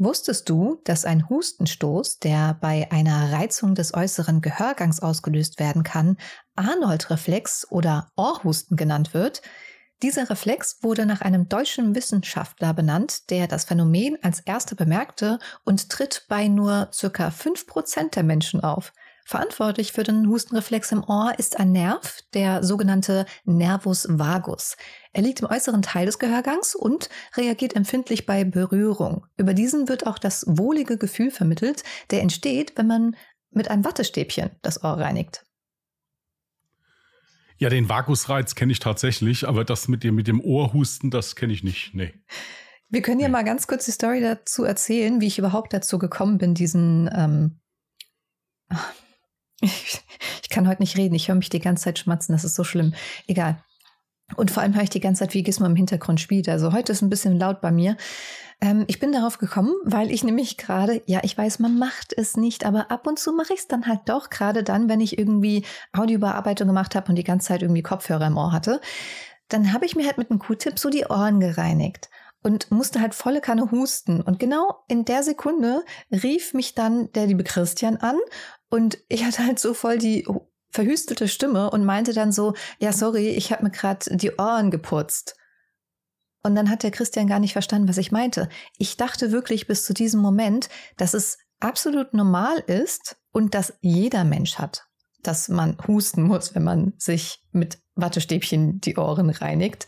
Wusstest du, dass ein Hustenstoß, der bei einer Reizung des äußeren Gehörgangs ausgelöst werden kann, Arnold-Reflex oder Ohrhusten genannt wird? Dieser Reflex wurde nach einem deutschen Wissenschaftler benannt, der das Phänomen als erster bemerkte und tritt bei nur circa 5% der Menschen auf. Verantwortlich für den Hustenreflex im Ohr ist ein Nerv, der sogenannte Nervus vagus. Er liegt im äußeren Teil des Gehörgangs und reagiert empfindlich bei Berührung. Über diesen wird auch das wohlige Gefühl vermittelt, der entsteht, wenn man mit einem Wattestäbchen das Ohr reinigt. Ja, den Vagusreiz kenne ich tatsächlich, aber das mit dem, mit dem Ohrhusten, das kenne ich nicht. Nee. Wir können ja mal ganz kurz die Story dazu erzählen, wie ich überhaupt dazu gekommen bin, diesen ähm, ich, ich kann heute nicht reden. Ich höre mich die ganze Zeit schmatzen. Das ist so schlimm. Egal. Und vor allem höre ich die ganze Zeit, wie Gizmo im Hintergrund spielt. Also heute ist ein bisschen laut bei mir. Ähm, ich bin darauf gekommen, weil ich nämlich gerade, ja, ich weiß, man macht es nicht, aber ab und zu mache ich es dann halt doch, gerade dann, wenn ich irgendwie Audiobearbeitung gemacht habe und die ganze Zeit irgendwie Kopfhörer im Ohr hatte. Dann habe ich mir halt mit einem Q-Tip so die Ohren gereinigt und musste halt volle Kanne husten. Und genau in der Sekunde rief mich dann der liebe Christian an und ich hatte halt so voll die verhüstelte Stimme und meinte dann so, ja, sorry, ich habe mir gerade die Ohren geputzt. Und dann hat der Christian gar nicht verstanden, was ich meinte. Ich dachte wirklich bis zu diesem Moment, dass es absolut normal ist und dass jeder Mensch hat, dass man husten muss, wenn man sich mit Wattestäbchen die Ohren reinigt.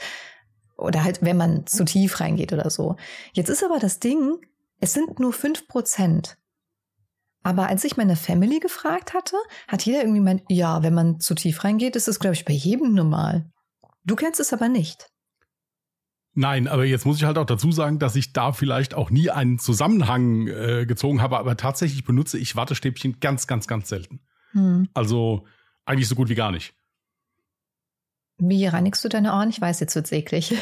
Oder halt, wenn man zu tief reingeht oder so. Jetzt ist aber das Ding, es sind nur fünf Prozent. Aber als ich meine Family gefragt hatte, hat jeder irgendwie meint, ja, wenn man zu tief reingeht, ist das, glaube ich, bei jedem normal. Du kennst es aber nicht. Nein, aber jetzt muss ich halt auch dazu sagen, dass ich da vielleicht auch nie einen Zusammenhang äh, gezogen habe, aber tatsächlich benutze ich Wattestäbchen ganz, ganz, ganz selten. Hm. Also eigentlich so gut wie gar nicht. Wie reinigst du deine Ohren? Ich weiß, jetzt wird's eklig.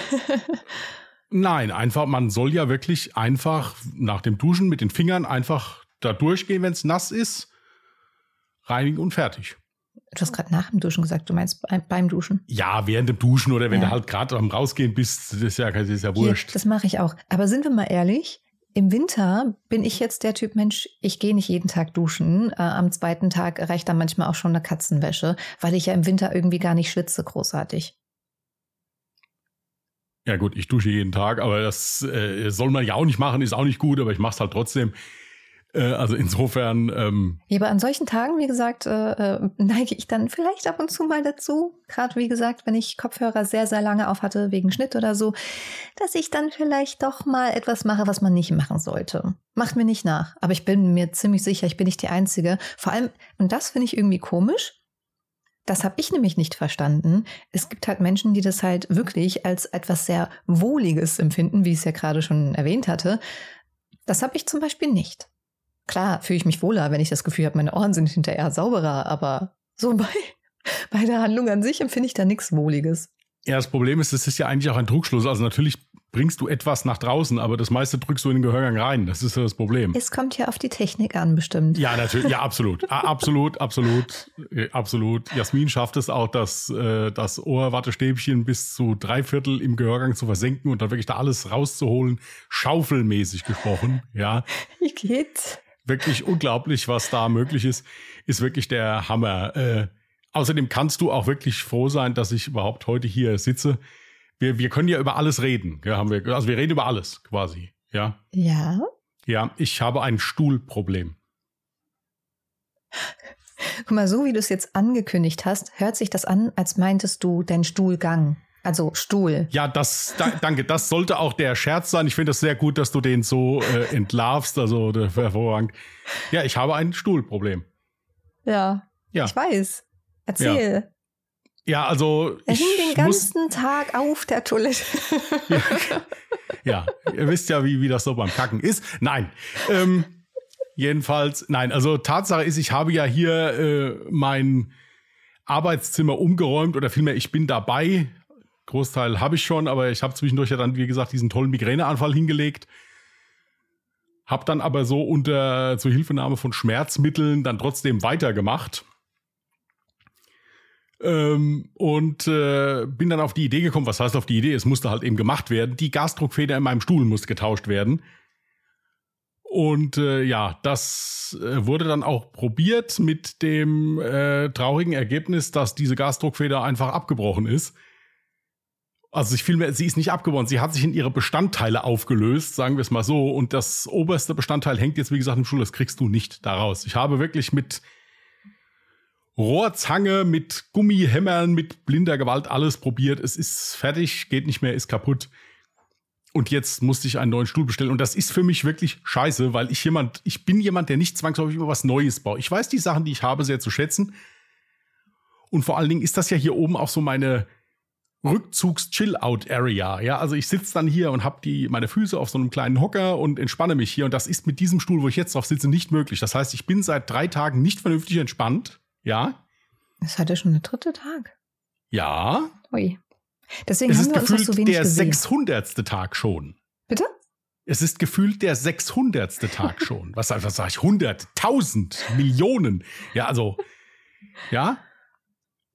Nein, einfach, man soll ja wirklich einfach nach dem Duschen mit den Fingern einfach da durchgehen, wenn es nass ist, reinigen und fertig. Du hast gerade nach dem Duschen gesagt, du meinst beim Duschen? Ja, während dem Duschen oder wenn ja. du halt gerade am Rausgehen bist, das ist ja, das ist ja wurscht. Hier, das mache ich auch. Aber sind wir mal ehrlich, im Winter bin ich jetzt der Typ Mensch, ich gehe nicht jeden Tag duschen. Äh, am zweiten Tag reicht dann manchmal auch schon eine Katzenwäsche, weil ich ja im Winter irgendwie gar nicht schwitze, großartig. Ja gut, ich dusche jeden Tag, aber das äh, soll man ja auch nicht machen, ist auch nicht gut, aber ich mache es halt trotzdem. Äh, also insofern. Ähm ja, aber an solchen Tagen, wie gesagt, äh, äh, neige ich dann vielleicht ab und zu mal dazu. Gerade wie gesagt, wenn ich Kopfhörer sehr, sehr lange auf hatte, wegen Schnitt oder so, dass ich dann vielleicht doch mal etwas mache, was man nicht machen sollte. Macht mir nicht nach. Aber ich bin mir ziemlich sicher, ich bin nicht die Einzige. Vor allem, und das finde ich irgendwie komisch. Das habe ich nämlich nicht verstanden. Es gibt halt Menschen, die das halt wirklich als etwas sehr Wohliges empfinden, wie ich es ja gerade schon erwähnt hatte. Das habe ich zum Beispiel nicht. Klar fühle ich mich wohler, wenn ich das Gefühl habe, meine Ohren sind hinterher sauberer, aber so bei, bei der Handlung an sich empfinde ich da nichts Wohliges. Ja, das Problem ist, es ist ja eigentlich auch ein Druckschluss. Also natürlich bringst du etwas nach draußen, aber das meiste drückst du in den Gehörgang rein. Das ist ja das Problem. Es kommt ja auf die Technik an, bestimmt. Ja, natürlich. Ja, absolut. absolut, absolut, äh, absolut. Jasmin schafft es auch, das, äh, das Ohrwattestäbchen bis zu drei Viertel im Gehörgang zu versenken und dann wirklich da alles rauszuholen. Schaufelmäßig gesprochen, ja. Wie geht's? Wirklich unglaublich, was da möglich ist, ist wirklich der Hammer. Äh, außerdem kannst du auch wirklich froh sein, dass ich überhaupt heute hier sitze. Wir, wir können ja über alles reden. Ja, haben wir, also wir reden über alles quasi. Ja. Ja. Ja, ich habe ein Stuhlproblem. Guck mal, so wie du es jetzt angekündigt hast, hört sich das an, als meintest du deinen Stuhlgang. Also Stuhl. Ja, das, da, danke. Das sollte auch der Scherz sein. Ich finde es sehr gut, dass du den so äh, entlarvst. Also hervorragend. Ja, ich habe ein Stuhlproblem. Ja. Ja. Ich weiß. Erzähl. Ja, ja also. Er hing den ganzen Tag auf der Toilette. ja, ja, ihr wisst ja, wie, wie das so beim Kacken ist. Nein. Ähm, jedenfalls, nein, also Tatsache ist, ich habe ja hier äh, mein Arbeitszimmer umgeräumt oder vielmehr, ich bin dabei, Großteil habe ich schon, aber ich habe zwischendurch ja dann, wie gesagt, diesen tollen Migräneanfall hingelegt. Hab dann aber so unter Zuhilfenahme von Schmerzmitteln dann trotzdem weitergemacht. Ähm, und äh, bin dann auf die Idee gekommen, was heißt auf die Idee? Es musste halt eben gemacht werden. Die Gasdruckfeder in meinem Stuhl musste getauscht werden. Und äh, ja, das äh, wurde dann auch probiert mit dem äh, traurigen Ergebnis, dass diese Gasdruckfeder einfach abgebrochen ist. Also ich vielmehr, sie ist nicht abgebrochen, sie hat sich in ihre Bestandteile aufgelöst, sagen wir es mal so. Und das oberste Bestandteil hängt jetzt, wie gesagt, im Stuhl, das kriegst du nicht daraus. Ich habe wirklich mit Rohrzange, mit Gummihämmern, mit blinder Gewalt alles probiert. Es ist fertig, geht nicht mehr, ist kaputt. Und jetzt musste ich einen neuen Stuhl bestellen. Und das ist für mich wirklich scheiße, weil ich jemand, ich bin jemand, der nicht zwangsläufig immer was Neues baut. Ich weiß die Sachen, die ich habe, sehr zu schätzen. Und vor allen Dingen ist das ja hier oben auch so meine Rückzugs-Chill-Out-Area. Ja, also ich sitze dann hier und habe die meine Füße auf so einem kleinen Hocker und entspanne mich hier. Und das ist mit diesem Stuhl, wo ich jetzt drauf sitze, nicht möglich. Das heißt, ich bin seit drei Tagen nicht vernünftig entspannt. Ja. Es hat ja schon der dritte Tag. Ja. Ui. Deswegen es haben ist wir uns gefühlt so wenig der gesehen. 600. Tag schon. Bitte? Es ist gefühlt der 600. Tag schon. Was, was sage ich? 100, 1000, Millionen. Ja, also, ja.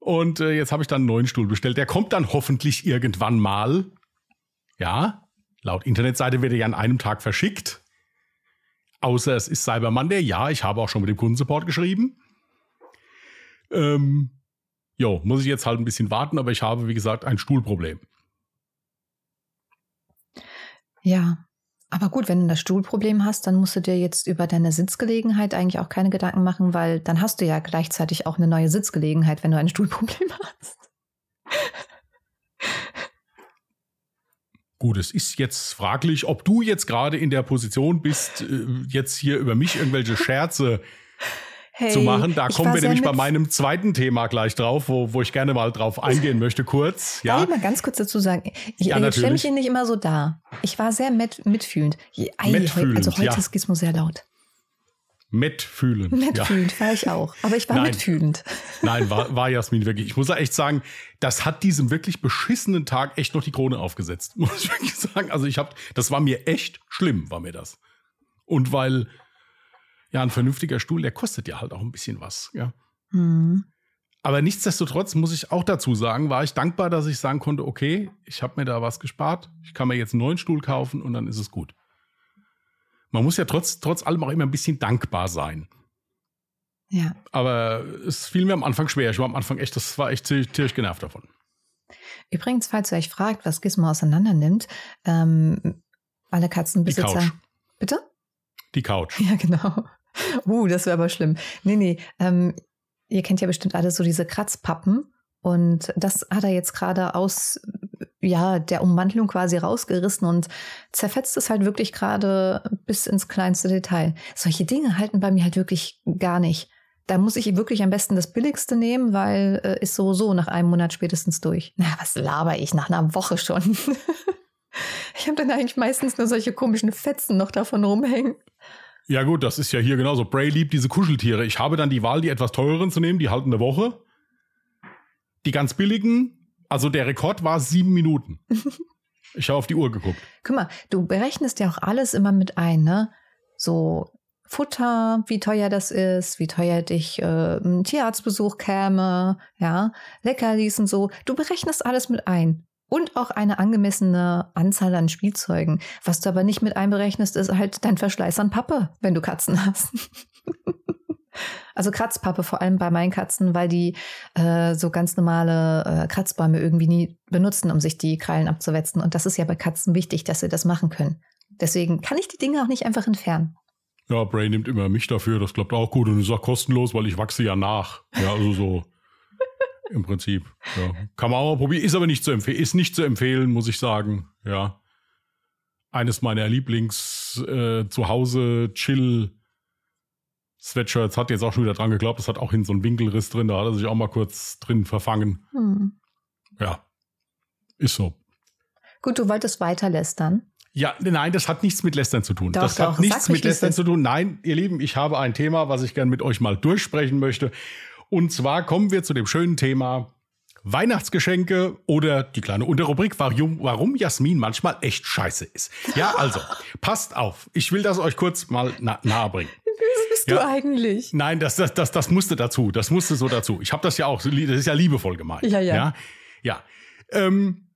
Und äh, jetzt habe ich dann einen neuen Stuhl bestellt. Der kommt dann hoffentlich irgendwann mal. Ja, laut Internetseite wird er ja an einem Tag verschickt. Außer es ist Cyber Monday. Ja, ich habe auch schon mit dem Kundensupport geschrieben. Ähm, jo, muss ich jetzt halt ein bisschen warten, aber ich habe, wie gesagt, ein Stuhlproblem. Ja. Aber gut, wenn du das Stuhlproblem hast, dann musst du dir jetzt über deine Sitzgelegenheit eigentlich auch keine Gedanken machen, weil dann hast du ja gleichzeitig auch eine neue Sitzgelegenheit, wenn du ein Stuhlproblem hast. Gut, es ist jetzt fraglich, ob du jetzt gerade in der Position bist, äh, jetzt hier über mich irgendwelche Scherze Hey, zu machen. Da kommen wir nämlich bei meinem zweiten Thema gleich drauf, wo, wo ich gerne mal drauf eingehen möchte, kurz. Darf Ja, ich mal ganz kurz dazu sagen? Ich, Ja, jetzt stelle mich hier nicht immer so dar. Ich war sehr mit, mitfühlend. Ei, Mitfühlend, also heute ja. ist Gizmo sehr laut. mitfühlen. Ja. Mitfühlend war ich auch. Aber ich war Nein. mitfühlend. Nein, war, war Jasmin wirklich. Ich muss ja echt sagen, das hat diesem wirklich beschissenen Tag echt noch die Krone aufgesetzt. Muss ich wirklich sagen. Also ich habe, das war mir echt schlimm, war mir das. Und weil, ja, ein vernünftiger Stuhl, der kostet ja halt auch ein bisschen was. Ja. Hm. Aber nichtsdestotrotz muss ich auch dazu sagen, war ich dankbar, dass ich sagen konnte, okay, ich habe mir da was gespart, ich kann mir jetzt einen neuen Stuhl kaufen und dann ist es gut. Man muss ja trotz, trotz allem auch immer ein bisschen dankbar sein. Ja. Aber es fiel mir am Anfang schwer. Ich war am Anfang echt, das war echt ziemlich, ziemlich genervt davon. Übrigens, falls ihr euch fragt, was Gizmo auseinander nimmt, ähm, alle Die Katzenbesitzer. Couch. Bitte? Die Couch. Ja, genau. Uh, das wäre aber schlimm. Nee, nee. Ähm, ihr kennt ja bestimmt alle so diese Kratzpappen. Und das hat er jetzt gerade aus ja, der Umwandlung quasi rausgerissen und zerfetzt es halt wirklich gerade bis ins kleinste Detail. Solche Dinge halten bei mir halt wirklich gar nicht. Da muss ich wirklich am besten das Billigste nehmen, weil äh, ist so so nach einem Monat spätestens durch. Na, was laber ich nach einer Woche schon? ich habe dann eigentlich meistens nur solche komischen Fetzen noch davon rumhängen. Ja gut, das ist ja hier genauso. Bray liebt diese Kuscheltiere. Ich habe dann die Wahl, die etwas teureren zu nehmen, die halten eine Woche. Die ganz billigen, also der Rekord war sieben Minuten. Ich habe auf die Uhr geguckt. Guck mal, du berechnest ja auch alles immer mit ein, ne? So Futter, wie teuer das ist, wie teuer dich äh, ein Tierarztbesuch käme, ja, Leckerlis und so. Du berechnest alles mit ein. Und auch eine angemessene Anzahl an Spielzeugen. Was du aber nicht mit einberechnest, ist halt dein Verschleiß an Pappe, wenn du Katzen hast. also Kratzpappe, vor allem bei meinen Katzen, weil die äh, so ganz normale äh, Kratzbäume irgendwie nie benutzen, um sich die Krallen abzuwetzen. Und das ist ja bei Katzen wichtig, dass sie das machen können. Deswegen kann ich die Dinge auch nicht einfach entfernen. Ja, Bray nimmt immer mich dafür, das klappt auch gut und ist auch kostenlos, weil ich wachse ja nach. Ja, also so im Prinzip. Ja. Kann man auch mal probieren, ist aber nicht zu empfehlen, ist nicht zu empfehlen, muss ich sagen. Ja. Eines meiner Lieblings äh, Chill Sweatshirts hat jetzt auch schon wieder dran geglaubt, das hat auch hin so einen Winkelriss drin, da hat er sich auch mal kurz drin verfangen. Hm. Ja. Ist so. Gut, du wolltest weiter lästern. Ja, nein, das hat nichts mit Lästern zu tun. Doch, das doch, hat nichts mit Lästern zu tun. Nein, ihr Lieben, ich habe ein Thema, was ich gerne mit euch mal durchsprechen möchte. Und zwar kommen wir zu dem schönen Thema Weihnachtsgeschenke oder die kleine Unterrubrik, warum, warum Jasmin manchmal echt scheiße ist. Ja, also, passt auf. Ich will das euch kurz mal na nahe bringen. Was bist Ja. du eigentlich? Nein, das, das, das, das musste dazu. Das musste so dazu. Ich habe das ja auch, das ist ja liebevoll gemeint. Ja, ja. Ja. ja. Ähm,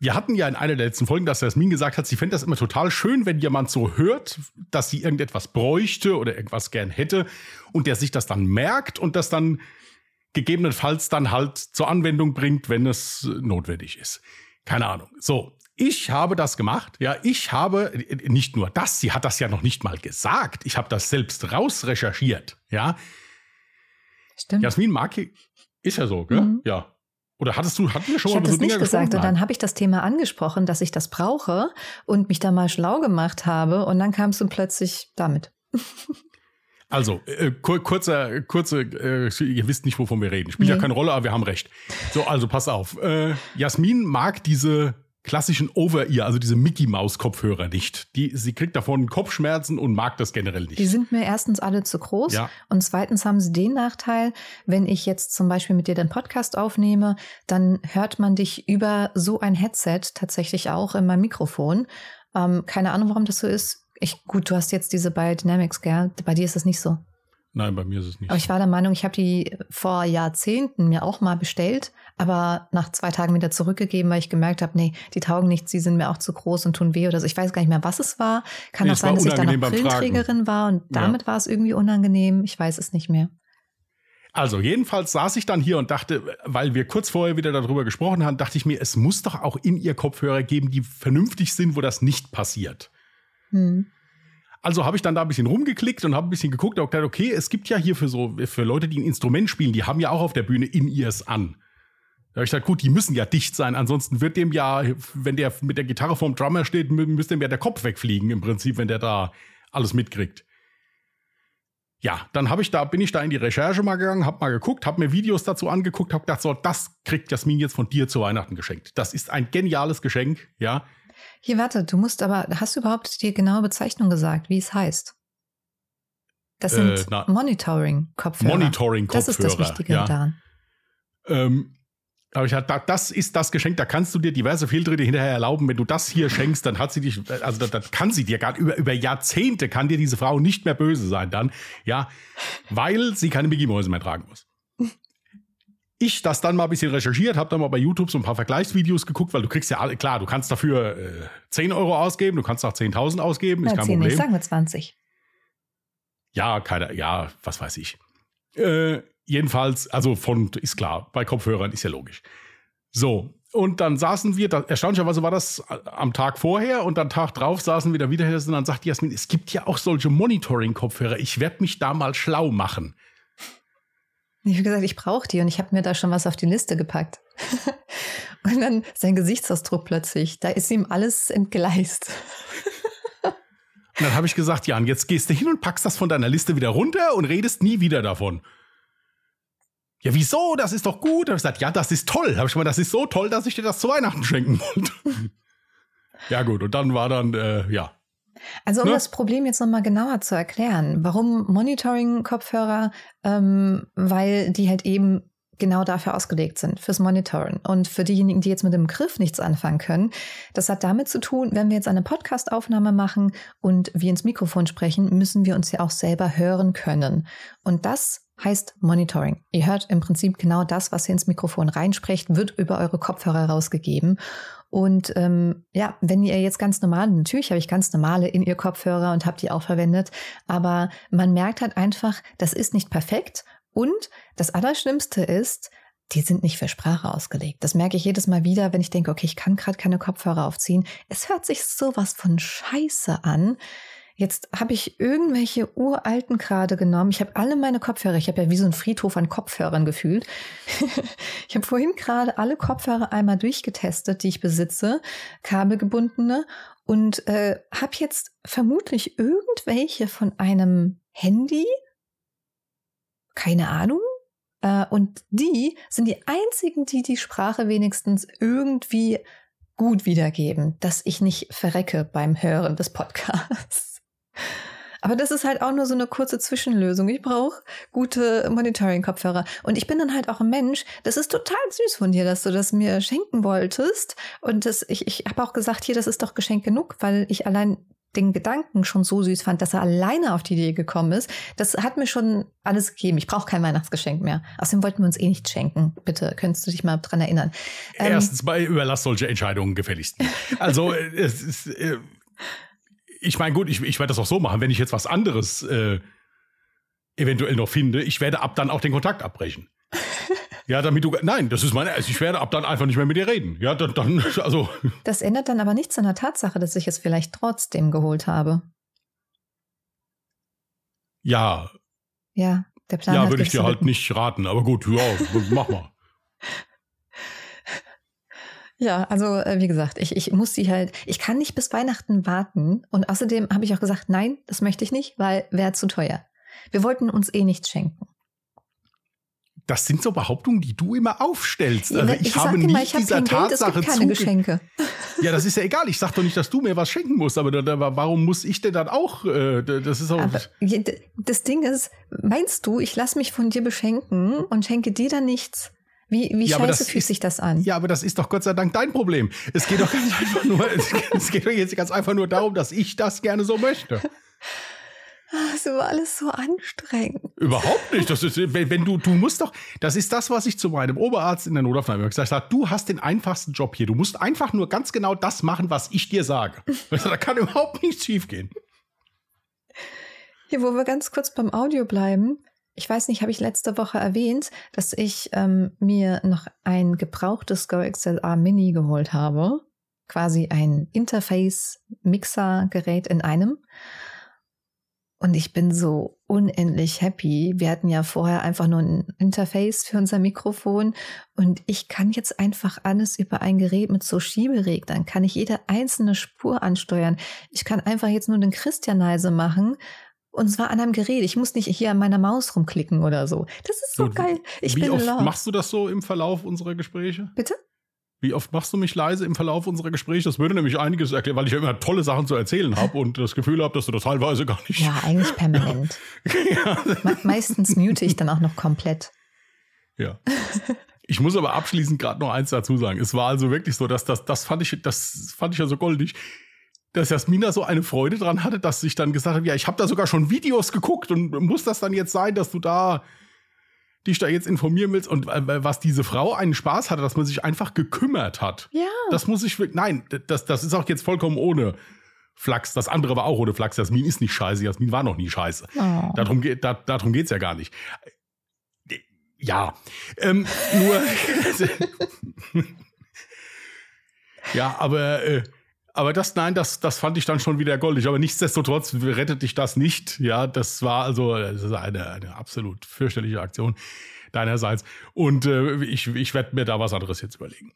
wir hatten ja in einer der letzten Folgen, dass Jasmin gesagt hat, sie fände das immer total schön, wenn jemand so hört, dass sie irgendetwas bräuchte oder irgendwas gern hätte und der sich das dann merkt und das dann gegebenenfalls dann halt zur Anwendung bringt, wenn es notwendig ist. Keine Ahnung. So, ich habe das gemacht. Ja, ich habe nicht nur das, sie hat das ja noch nicht mal gesagt. Ich habe das selbst rausrecherchiert. Ja. Stimmt. Jasmin Marki ist ja so, gell? Mhm. Ja. Oder hattest du, hatten wir schon ich mal so Dinge nicht gesagt und dann habe ich das Thema angesprochen, dass ich das brauche und mich da mal schlau gemacht habe und dann kamst du plötzlich damit. Also, äh, kur kurzer, kurze, äh, ihr wisst nicht, wovon wir reden. Spielt nee. ja keine Rolle, aber wir haben recht. So, also pass auf. Äh, Jasmin mag diese klassischen Over-Ear, also diese Mickey-Maus-Kopfhörer nicht. Die, sie kriegt davon Kopfschmerzen und mag das generell nicht. Die sind mir erstens alle zu groß ja. und zweitens haben sie den Nachteil, wenn ich jetzt zum Beispiel mit dir den Podcast aufnehme, dann hört man dich über so ein Headset tatsächlich auch in meinem Mikrofon. Ähm, keine Ahnung, warum das so ist. Ich, gut, du hast jetzt diese Biodynamics, gell? Bei dir ist das nicht so. Nein, bei mir ist es nicht. Aber ich war der Meinung, ich habe die vor Jahrzehnten mir auch mal bestellt, aber nach zwei Tagen wieder zurückgegeben, weil ich gemerkt habe, nee, die taugen nichts, die sind mir auch zu groß und tun weh oder so. Ich weiß gar nicht mehr, was es war. Kann nee, auch sein, dass ich dann noch Brillenträgerin war und damit ja. war es irgendwie unangenehm. Ich weiß es nicht mehr. Also, jedenfalls saß ich dann hier und dachte, weil wir kurz vorher wieder darüber gesprochen haben, dachte ich mir, es muss doch auch in ihr Kopfhörer geben, die vernünftig sind, wo das nicht passiert. Hm. Also habe ich dann da ein bisschen rumgeklickt und habe ein bisschen geguckt und gedacht, okay, es gibt ja hier für so für Leute, die ein Instrument spielen, die haben ja auch auf der Bühne In-Ears an. Da habe ich gesagt, gut, die müssen ja dicht sein, ansonsten wird dem ja, wenn der mit der Gitarre vorm Drummer steht, müsste dem ja der Kopf wegfliegen im Prinzip, wenn der da alles mitkriegt. Ja, dann habe ich da bin ich da in die Recherche mal gegangen, habe mal geguckt, habe mir Videos dazu angeguckt, habe gedacht, so, das kriegt Jasmin jetzt von dir zu Weihnachten geschenkt. Das ist ein geniales Geschenk, ja. Hier, warte, du musst aber, hast du überhaupt die genaue Bezeichnung gesagt, wie es heißt? Das sind äh, Monitoring-Kopfhörer. Monitoring-Kopfhörer. Das ist das Wichtige ja. daran. Ähm, aber ich hatte, das ist das Geschenk, da kannst du dir diverse Fehltritte hinterher erlauben. Wenn du das hier schenkst, dann hat sie dich, also dann kann sie dir gar über, über Jahrzehnte kann dir diese Frau nicht mehr böse sein dann, ja, weil sie keine Mickey Mäuse mehr tragen muss ich das dann mal ein bisschen recherchiert, habe dann mal bei YouTube so ein paar Vergleichsvideos geguckt, weil du kriegst ja alle, klar, du kannst dafür äh, 10 Euro ausgeben, du kannst auch 10.000 ausgeben, ist Na, kein 10 Problem. Nicht, sagen wir 20. Ja, keine, ja, was weiß ich. Äh, jedenfalls, also von, ist klar, bei Kopfhörern ist ja logisch. So, und dann saßen wir, da, erstaunlicherweise war das äh, am Tag vorher und am Tag drauf saßen wir da wieder und dann sagte Jasmin, es gibt ja auch solche Monitoring-Kopfhörer, ich werde mich da mal schlau machen. Ich habe gesagt, ich brauche die und ich habe mir da schon was auf die Liste gepackt. und dann sein Gesichtsausdruck plötzlich, da ist ihm alles entgleist. und dann habe ich gesagt, Jan, jetzt gehst du hin und packst das von deiner Liste wieder runter und redest nie wieder davon. Ja, wieso? Das ist doch gut. Habe ich gesagt, ja, das ist toll. Habe ich mal, das ist so toll, dass ich dir das zu Weihnachten schenken wollte. ja, gut. Und dann war dann, äh, ja, also um ne? das Problem jetzt nochmal genauer zu erklären, warum Monitoring-Kopfhörer? Ähm, weil die halt eben genau dafür ausgelegt sind, fürs Monitoren. Und für diejenigen, die jetzt mit dem Griff nichts anfangen können, das hat damit zu tun, wenn wir jetzt eine Podcast-Aufnahme machen und wir ins Mikrofon sprechen, müssen wir uns ja auch selber hören können. Und das heißt Monitoring. Ihr hört im Prinzip genau das, was ihr ins Mikrofon reinsprecht, wird über eure Kopfhörer rausgegeben. Und ähm, ja, wenn ihr jetzt ganz normal, natürlich habe ich ganz normale in ihr Kopfhörer und habe die auch verwendet, aber man merkt halt einfach, das ist nicht perfekt. Und das Allerschlimmste ist, die sind nicht für Sprache ausgelegt. Das merke ich jedes Mal wieder, wenn ich denke, okay, ich kann gerade keine Kopfhörer aufziehen. Es hört sich sowas von Scheiße an. Jetzt habe ich irgendwelche uralten gerade genommen. Ich habe alle meine Kopfhörer, ich habe ja wie so ein Friedhof an Kopfhörern gefühlt. ich habe vorhin gerade alle Kopfhörer einmal durchgetestet, die ich besitze, kabelgebundene, und äh, habe jetzt vermutlich irgendwelche von einem Handy. Keine Ahnung. Äh, und die sind die einzigen, die die Sprache wenigstens irgendwie gut wiedergeben, dass ich nicht verrecke beim Hören des Podcasts. Aber das ist halt auch nur so eine kurze Zwischenlösung. Ich brauche gute Monitoring-Kopfhörer. Und ich bin dann halt auch ein Mensch. Das ist total süß von dir, dass du das mir schenken wolltest. Und das, ich, ich habe auch gesagt, hier, das ist doch Geschenk genug, weil ich allein den Gedanken schon so süß fand, dass er alleine auf die Idee gekommen ist, das hat mir schon alles gegeben. Ich brauche kein Weihnachtsgeschenk mehr. Außerdem wollten wir uns eh nicht schenken. Bitte, könntest du dich mal dran erinnern? Ähm, Erstens mal überlass solche Entscheidungen gefälligst. Also äh, es ist, äh, ich meine, gut, ich, ich werde das auch so machen, wenn ich jetzt was anderes äh, eventuell noch finde, ich werde ab dann auch den Kontakt abbrechen. Ja, damit du. Nein, das ist meine. Also ich werde ab dann einfach nicht mehr mit dir reden. Ja, dann, dann also. Das ändert dann aber nichts an der Tatsache, dass ich es vielleicht trotzdem geholt habe. Ja. Ja, der Plan. Ja, würde ich dir halt nicht raten. Aber gut, ja, mach mal. Ja, also äh, wie gesagt, ich, ich muss sie halt, ich kann nicht bis Weihnachten warten. Und außerdem habe ich auch gesagt, nein, das möchte ich nicht, weil wäre zu teuer. Wir wollten uns eh nichts schenken. Das sind so Behauptungen, die du immer aufstellst. Also ich, ich habe nicht immer, ich dieser hab Tatsache Geld, keine Geschenke. Ja, das ist ja egal. Ich sag doch nicht, dass du mir was schenken musst, aber da, da, warum muss ich denn dann auch? Äh, das ist auch. Aber das Ding ist, meinst du, ich lasse mich von dir beschenken und schenke dir dann nichts? Wie, wie ja, scheiße fühlt sich das an? Ja, aber das ist doch Gott sei Dank dein Problem. Es geht doch ganz einfach nur, es geht doch jetzt ganz einfach nur darum, dass ich das gerne so möchte. Es war alles so anstrengend. Überhaupt nicht. Das ist, wenn, wenn, du, du musst doch, das ist das, was ich zu meinem Oberarzt in der Notaufnahme gesagt habe. Du hast den einfachsten Job hier. Du musst einfach nur ganz genau das machen, was ich dir sage. da kann überhaupt nichts schiefgehen. Hier, wo wir ganz kurz beim Audio bleiben. Ich weiß nicht, habe ich letzte Woche erwähnt, dass ich ähm, mir noch ein gebrauchtes Go XLR Mini geholt habe. Quasi ein Interface-Mixer-Gerät in einem. Und ich bin so unendlich happy. Wir hatten ja vorher einfach nur ein Interface für unser Mikrofon und ich kann jetzt einfach alles über ein Gerät mit so Schiebereglern, kann ich jede einzelne Spur ansteuern. Ich kann einfach jetzt nur den Christian leise machen und zwar an einem Gerät. Ich muss nicht hier an meiner Maus rumklicken oder so. Das ist so, so geil. Ich wie bin oft love. machst du das so im Verlauf unserer Gespräche? Bitte? Wie oft machst du mich leise im Verlauf unserer Gespräche? Das würde nämlich einiges erklären, weil ich ja immer tolle Sachen zu erzählen habe und das Gefühl habe, dass du das teilweise gar nicht. Ja, eigentlich permanent. ja. Me meistens mute ich dann auch noch komplett. Ja. Ich muss aber abschließend gerade noch eins dazu sagen. Es war also wirklich so, dass das, das fand ich, das fand ich ja so goldig, dass Jasmina so eine Freude dran hatte, dass ich dann gesagt habe, ja, ich habe da sogar schon Videos geguckt und muss das dann jetzt sein, dass du da dich da jetzt informieren willst und äh, was diese Frau einen Spaß hatte, dass man sich einfach gekümmert hat. Ja. Das muss ich wirklich, nein, das, das ist auch jetzt vollkommen ohne Flachs. Das andere war auch ohne Flachs. Jasmin ist nicht scheiße. Jasmin war noch nie scheiße. Oh. Darum, geht, da, darum geht's ja gar nicht. Ja, ähm, nur. ja, aber äh, aber das, nein, das, das fand ich dann schon wieder goldig. Aber nichtsdestotrotz rettet dich das nicht. Ja, das war also das ist eine, eine absolut fürchterliche Aktion deinerseits. Und äh, ich, ich werde mir da was anderes jetzt überlegen.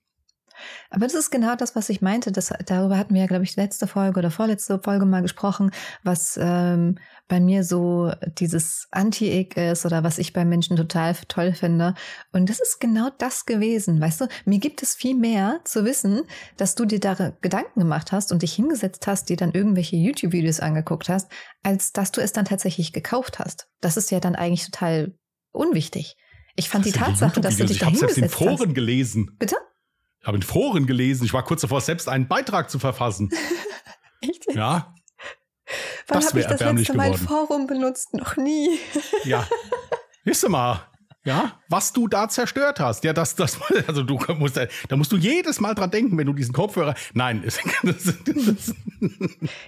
Aber das ist genau das, was ich meinte. Das, darüber hatten wir ja, glaube ich, letzte Folge oder vorletzte Folge mal gesprochen, was ähm, bei mir so dieses Anti-Ick ist oder was ich bei Menschen total toll finde. Und das ist genau das gewesen. Weißt du, mir gibt es viel mehr zu wissen, dass du dir da Gedanken gemacht hast und dich hingesetzt hast, dir dann irgendwelche YouTube-Videos angeguckt hast, als dass du es dann tatsächlich gekauft hast. Das ist ja dann eigentlich total unwichtig. Ich fand die Tatsache, dass du dich da hingesetzt hast. Ich habe selbst in Foren gelesen. Bitte? Ich habe in Foren gelesen. Ich war kurz davor, selbst einen Beitrag zu verfassen. Echt? Ja. Wann habe ich das letzte Mal ein Forum benutzt? Noch nie. ja. Wisst ihr mal. Ja, was du da zerstört hast. Ja, das, das, also du musst, da musst du jedes Mal dran denken, wenn du diesen Kopfhörer. Nein, das, das,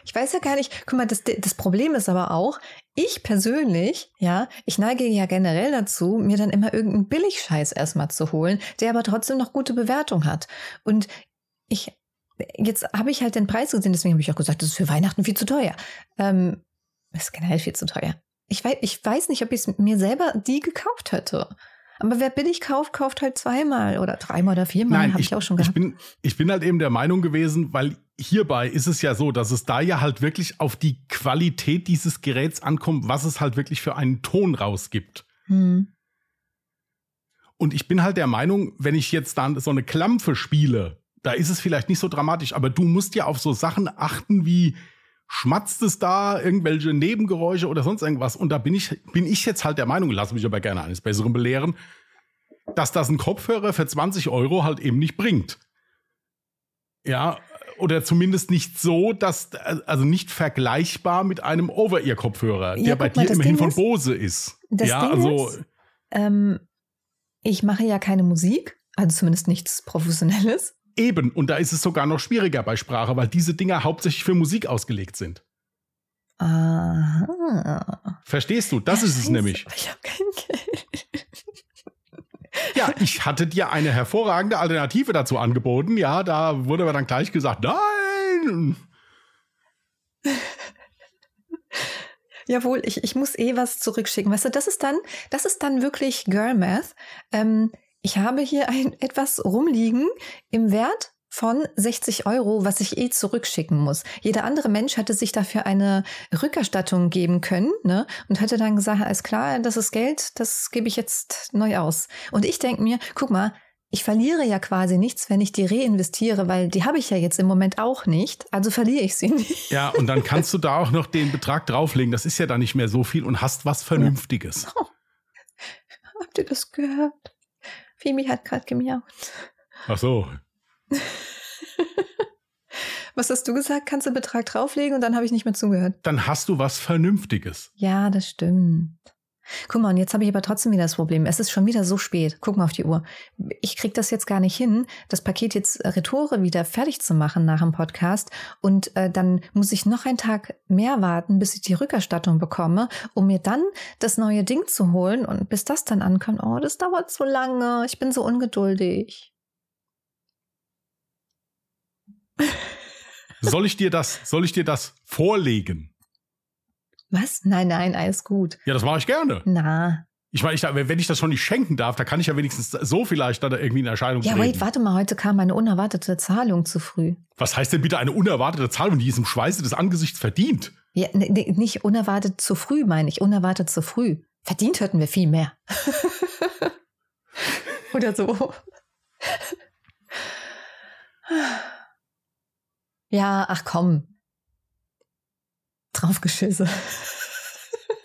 ich weiß ja gar nicht. Guck mal, das, das Problem ist aber auch, ich persönlich, ja, ich neige ja generell dazu, mir dann immer irgendeinen Billigscheiß erstmal zu holen, der aber trotzdem noch gute Bewertung hat. Und ich, jetzt habe ich halt den Preis gesehen, deswegen habe ich auch gesagt, das ist für Weihnachten viel zu teuer. Ähm, ist generell viel zu teuer. Ich weiß, ich weiß nicht, ob ich mir selber die gekauft hätte. Aber wer billig kauft, kauft halt zweimal oder dreimal oder viermal. Habe ich, ich, auch schon gehabt. Ich bin, ich bin halt eben der Meinung gewesen, weil hierbei ist es ja so, dass es da ja halt wirklich auf die Qualität dieses Geräts ankommt, was es halt wirklich für einen Ton rausgibt. Hm. Und ich bin halt der Meinung, wenn ich jetzt dann so eine Klampfe spiele, da ist es vielleicht nicht so dramatisch, aber du musst ja auf so Sachen achten wie, schmatzt es da, irgendwelche Nebengeräusche oder sonst irgendwas. Und da bin ich, bin ich jetzt halt der Meinung, lass mich aber gerne eines Besseren belehren, dass das ein Kopfhörer für 20 Euro halt eben nicht bringt. Ja, oder zumindest nicht so, dass, also nicht vergleichbar mit einem Over-Ear-Kopfhörer, Ja, der bei mal, dir das immerhin Ding von ist- Bose ist. Das ja, Ding also, ist, ähm, ich mache ja keine Musik, also zumindest nichts Professionelles. Eben. Und da ist es sogar noch schwieriger bei Sprache, weil diese Dinger hauptsächlich für Musik ausgelegt sind. Aha. Verstehst du? Das Ja, ist es nämlich. Ich habe kein Geld. Ja, ich hatte dir eine hervorragende Alternative dazu angeboten. Ja, da wurde aber dann gleich gesagt, nein. Jawohl, ich, ich muss eh was zurückschicken. Weißt du, das ist dann, das ist dann wirklich Girl Math. Ähm, ich habe hier ein, etwas rumliegen im Wert von 60 Euro, was ich eh zurückschicken muss. Jeder andere Mensch hätte sich dafür eine Rückerstattung geben können ne? und hätte dann gesagt, alles klar, das ist Geld, das gebe ich jetzt neu aus. Und ich denke mir, guck mal, ich verliere ja quasi nichts, wenn ich die reinvestiere, weil die habe ich ja jetzt im Moment auch nicht, also verliere ich sie nicht. Ja, und dann kannst du da auch noch den Betrag drauflegen. Das ist ja dann nicht mehr so viel und hast was Vernünftiges. Habt ihr das gehört? Fimi hat gerade gemiaut. Ach so. Was hast du gesagt? Kannst du einen Betrag drauflegen und dann habe ich nicht mehr zugehört. Dann hast du was Vernünftiges. Ja, das stimmt. Guck mal, und jetzt habe ich aber trotzdem wieder das Problem. Es ist schon wieder so spät. Guck mal auf die Uhr. Ich krieg das jetzt gar nicht hin, das Paket jetzt Retoure wieder fertig zu machen nach dem Podcast. Und äh, dann muss ich noch einen Tag mehr warten, bis ich die Rückerstattung bekomme, um mir dann das neue Ding zu holen. Und bis das dann ankommt, oh, das dauert so lange. Ich bin so ungeduldig. Soll ich dir das, soll ich dir das vorlegen? Was? Nein, nein, alles gut. Ja, das mache ich gerne. Na, Ich meine, ich, wenn ich das schon nicht schenken darf, da kann ich ja wenigstens so vielleicht dann irgendwie in Erscheinung Ja, treten. wait, warte mal, heute kam eine unerwartete Zahlung zu früh. Was heißt denn bitte eine unerwartete Zahlung, die ist im Schweiße des Angesichts verdient? Ja, ne, ne, nicht unerwartet zu früh, meine ich. Unerwartet zu früh. Verdient hätten wir viel mehr. Oder so. Ja, ach komm. Draufgeschissen.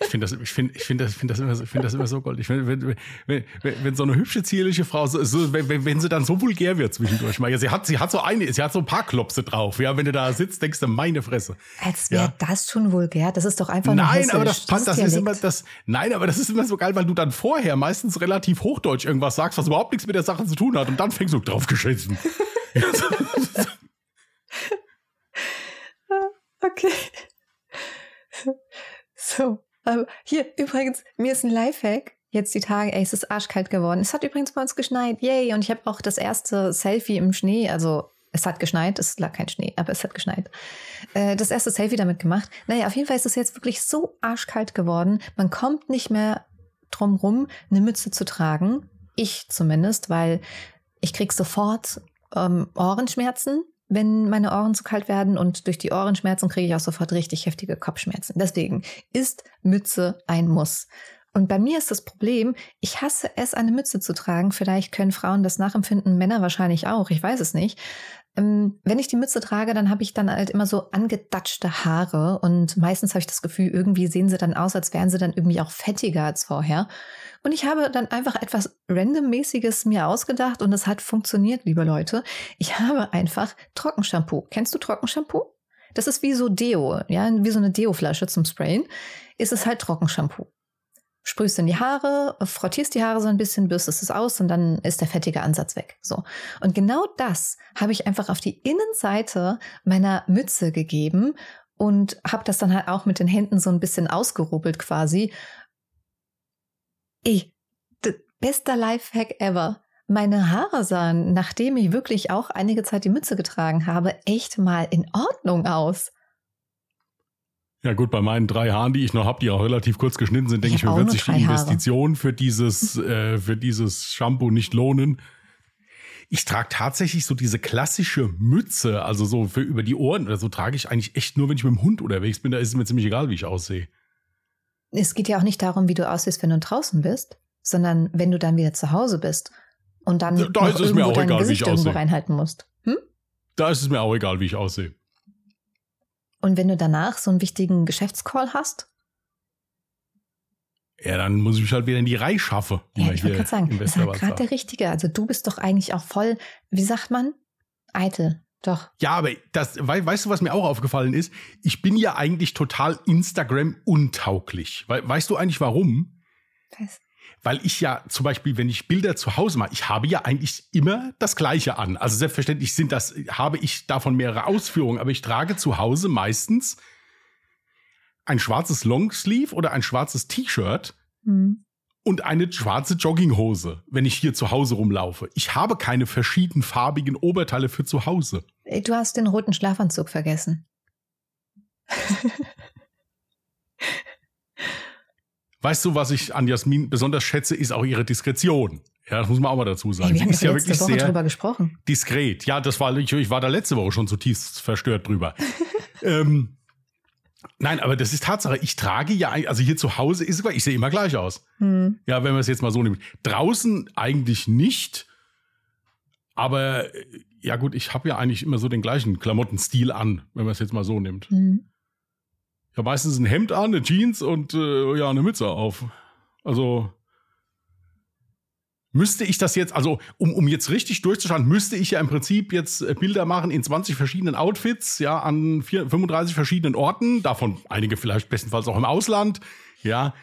Ich finde das, ich finde, ich finde das, ich finde das immer, so- ich finde das immer so goldig. Wenn, wenn, wenn, wenn, so eine hübsche, zierliche Frau, so, so, wenn, wenn- sie dann so vulgär wird zwischendurch mal. Ja, sie hat, sie hat so eine, sie hat so ein paar Klopse drauf. Ja, wenn du da sitzt, denkst du, meine Fresse. Als wäre Ja. das schon vulgär. Das ist doch einfach nur Nein, aber das, passt, das ist immer, das, nein, aber das ist immer so geil, weil du dann vorher meistens relativ Hochdeutsch irgendwas sagst, was überhaupt nichts mit der Sache zu tun hat. Und dann fängst du drauf geschissen. Okay. So, aber hier übrigens, mir ist ein Lifehack. Jetzt die Tage, ey, es ist arschkalt geworden. Es hat übrigens bei uns geschneit, yay. Und ich habe auch das erste Selfie im Schnee, also es hat geschneit, es lag kein Schnee, aber es hat geschneit. Äh, das erste Selfie damit gemacht. Naja, auf jeden Fall ist es jetzt wirklich so arschkalt geworden. Man kommt nicht mehr drum rum, eine Mütze zu tragen. Ich zumindest, weil ich krieg sofort ähm, Ohrenschmerzen, wenn meine Ohren zu kalt werden und durch die Ohrenschmerzen kriege ich auch sofort richtig heftige Kopfschmerzen. Deswegen ist Mütze ein Muss. Und bei mir ist das Problem, ich hasse es, eine Mütze zu tragen. Vielleicht können Frauen das nachempfinden, Männer wahrscheinlich auch, ich weiß es nicht. Ähm, wenn ich die Mütze trage, dann habe ich dann halt immer so angedatschte Haare und meistens habe ich das Gefühl, irgendwie sehen sie dann aus, als wären sie dann irgendwie auch fettiger als vorher. Und ich habe dann einfach etwas randommäßiges mir ausgedacht und es hat funktioniert, liebe Leute. Ich habe einfach Trockenshampoo. Kennst du Trockenshampoo? Das ist wie so Deo, ja, wie so eine Deo-Flasche zum Sprayen. Ist es halt Trockenshampoo. Sprühst in die Haare, frottierst die Haare so ein bisschen, bürstest es aus und dann ist der fettige Ansatz weg. So. Und genau das habe ich einfach auf die Innenseite meiner Mütze gegeben und habe das dann halt auch mit den Händen so ein bisschen ausgerubbelt quasi. Ey, bester Lifehack ever. Meine Haare sahen, nachdem ich wirklich auch einige Zeit die Mütze getragen habe, echt mal in Ordnung aus. Ja gut, bei meinen drei Haaren, die ich noch habe, die auch relativ kurz geschnitten sind, denke Ich ich, mir, wird sich die Haare. Investition für dieses, äh, für dieses Shampoo nicht lohnen. Ich trage tatsächlich so diese klassische Mütze, also so für über die Ohren oder so trage ich eigentlich echt nur, wenn ich mit dem Hund unterwegs bin. Da ist es mir ziemlich egal, wie ich aussehe. Es geht ja auch nicht darum, wie du aussiehst, wenn du draußen bist, sondern wenn du dann wieder zu Hause bist und dann Da- ist es mir irgendwo auch dein egal, wie Gesicht ich irgendwo aussehe. reinhalten musst. Hm? Da ist es mir auch egal, wie ich aussehe. Und wenn du danach so einen wichtigen Geschäftscall hast, Ja, dann muss ich mich halt wieder in die Reihe schaffen. ja, ich wollte gerade sagen, das ist halt gerade der Richtige. Also du bist doch eigentlich auch voll, wie sagt man, eitel. Doch. Ja, aber das, we, weißt du, was mir auch aufgefallen ist? Ich bin ja eigentlich total Instagram untauglich. We, weißt du eigentlich warum? Was? Weil ich ja zum Beispiel, wenn ich Bilder zu Hause mache, ich habe ja eigentlich immer das Gleiche an. Also selbstverständlich sind das, habe ich davon mehrere Ausführungen, aber ich trage zu Hause meistens ein schwarzes Longsleeve oder ein schwarzes T-Shirt. Mhm und eine schwarze Jogginghose, wenn ich hier zu Hause rumlaufe. Ich habe keine verschiedenfarbigen Oberteile für zu Hause. Du hast den roten Schlafanzug vergessen. weißt du, was ich an Jasmin besonders schätze, ist auch ihre Diskretion. Ja, das muss man auch mal dazu sagen. Hey, wir haben ist ja wirklich Woche drüber gesprochen. diskret. Ja, das war ich, ich war da letzte Woche schon zutiefst verstört drüber. ähm, Nein, aber das ist Tatsache. Ich trage ja, also hier zu Hause ist ich sehe immer gleich aus. Hm. Ja, wenn man es jetzt mal so nimmt. Draußen eigentlich nicht. Aber ja gut, ich habe ja eigentlich immer so den gleichen Klamottenstil an, wenn man es jetzt mal so nimmt. Hm. Habe meistens ein Hemd an, eine Jeans und äh, ja, eine Mütze auf. Also Müsste ich das jetzt, also um, um jetzt richtig durchzuschauen, müsste ich ja im Prinzip jetzt äh, Bilder machen in 20 verschiedenen Outfits, ja, an 4, 35 verschiedenen Orten, davon einige vielleicht bestenfalls auch im Ausland, ja.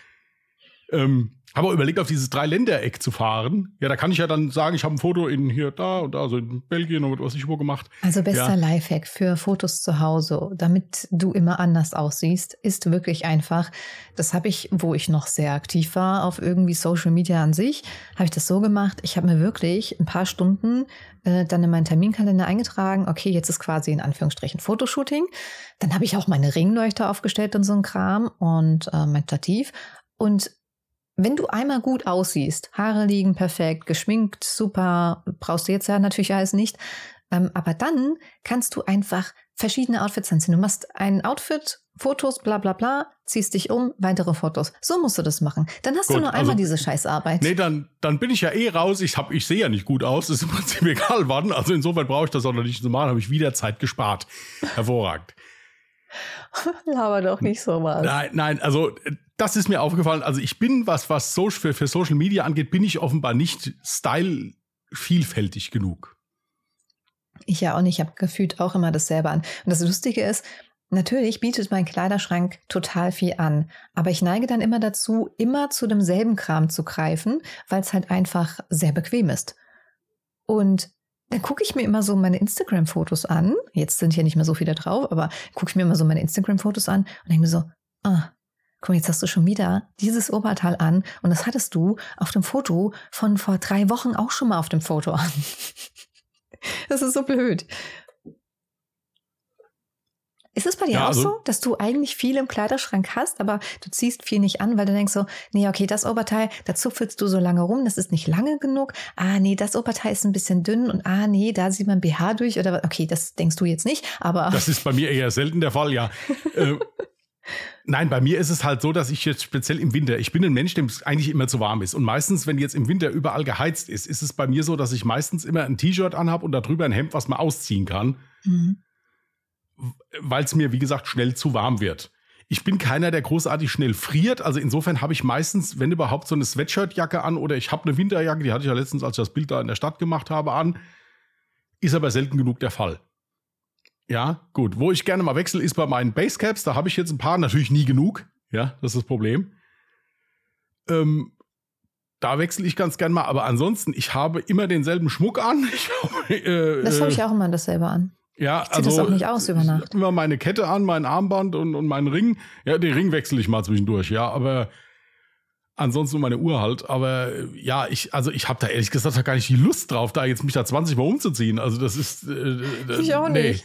Ähm, habe auch überlegt, auf dieses Dreiländereck zu fahren. Ja, da kann ich ja dann sagen, ich habe ein Foto in hier, da und da, also in Belgien und was ich wo gemacht. Also bester ja. Lifehack für Fotos zu Hause, damit du immer anders aussiehst, ist wirklich einfach. Das habe ich, wo ich noch sehr aktiv war auf irgendwie Social Media an sich, habe ich das so gemacht. Ich habe mir wirklich ein paar Stunden äh, dann in meinen Terminkalender eingetragen. Okay, jetzt ist quasi in Anführungsstrichen Fotoshooting. Dann habe ich auch meine Ringleuchter aufgestellt und so ein Kram und äh, mein Stativ. Und wenn du einmal gut aussiehst, Haare liegen perfekt, geschminkt, super, brauchst du jetzt ja natürlich alles nicht, ähm, aber dann kannst du einfach verschiedene Outfits anziehen. Du machst ein Outfit, Fotos, bla bla bla, ziehst dich um, weitere Fotos. So musst du das machen. Dann hast gut, du nur einmal also, diese Scheißarbeit. Nee, dann, dann bin ich ja eh raus. Ich, hab, ich sehe ja nicht gut aus. ist im Prinzip egal wann. Also insofern brauche ich das auch noch nicht zu machen. Habe ich wieder Zeit gespart. Hervorragend. Laber doch nicht so was. Nein, nein, also das ist mir aufgefallen. Also ich bin, was, was so für, für Social Media angeht, bin ich offenbar nicht style vielfältig genug. Ich ja auch nicht. Ich habe gefühlt auch immer dasselbe an. Und das Lustige ist, natürlich bietet mein Kleiderschrank total viel an. Aber ich neige dann immer dazu, immer zu demselben Kram zu greifen, weil es halt einfach sehr bequem ist. Und dann gucke ich mir immer so meine Instagram-Fotos an. Jetzt sind hier nicht mehr so viele drauf, aber gucke ich mir immer so meine Instagram-Fotos an und denke mir so, ah, guck mal, jetzt hast du schon wieder dieses Oberteil an und das hattest du auf dem Foto von vor drei Wochen auch schon mal auf dem Foto an. das ist so blöd. Ist es bei dir ja, auch also, so, dass du eigentlich viel im Kleiderschrank hast, aber du ziehst viel nicht an, weil du denkst so, nee, okay, das Oberteil, da zupfelst du so lange rum, das ist nicht lange genug. Ah, nee, das Oberteil ist ein bisschen dünn und ah, nee, da sieht man BH durch oder okay, das denkst du jetzt nicht, aber. Das ist bei mir eher selten der Fall, ja. äh, Nein, bei mir ist es halt so, dass ich jetzt speziell im Winter, ich bin ein Mensch, dem es eigentlich immer zu warm ist. Und meistens, wenn jetzt im Winter überall geheizt ist, ist es bei mir so, dass ich meistens immer ein T-Shirt anhab und darüber ein Hemd, was man ausziehen kann. Mhm weil es mir, wie gesagt, schnell zu warm wird. Ich bin keiner, der großartig schnell friert. Also insofern habe ich meistens, wenn überhaupt, so eine Sweatshirtjacke an oder ich habe eine Winterjacke, die hatte ich ja letztens, als ich das Bild da in der Stadt gemacht habe, an. Ist aber selten genug der Fall. Ja, gut. Wo ich gerne mal wechsle, ist bei meinen Basecaps. Da habe ich jetzt ein paar, natürlich nie genug. Ja, das ist das Problem. Ähm, da wechsle ich ganz gern mal. Aber ansonsten, ich habe immer denselben Schmuck an. Habe, äh, das habe ich auch immer dasselbe an. Ja, ich also das auch nicht aus über Nacht. Immer meine Kette an, mein Armband und, und meinen Ring. Ja, den Ring wechsle ich mal zwischendurch, ja, aber ansonsten meine Uhr halt. Aber ja, ich, also ich habe da ehrlich gesagt gar nicht die Lust drauf, da jetzt mich da 20 Mal umzuziehen. Also das ist. Äh, ich auch nee. nicht.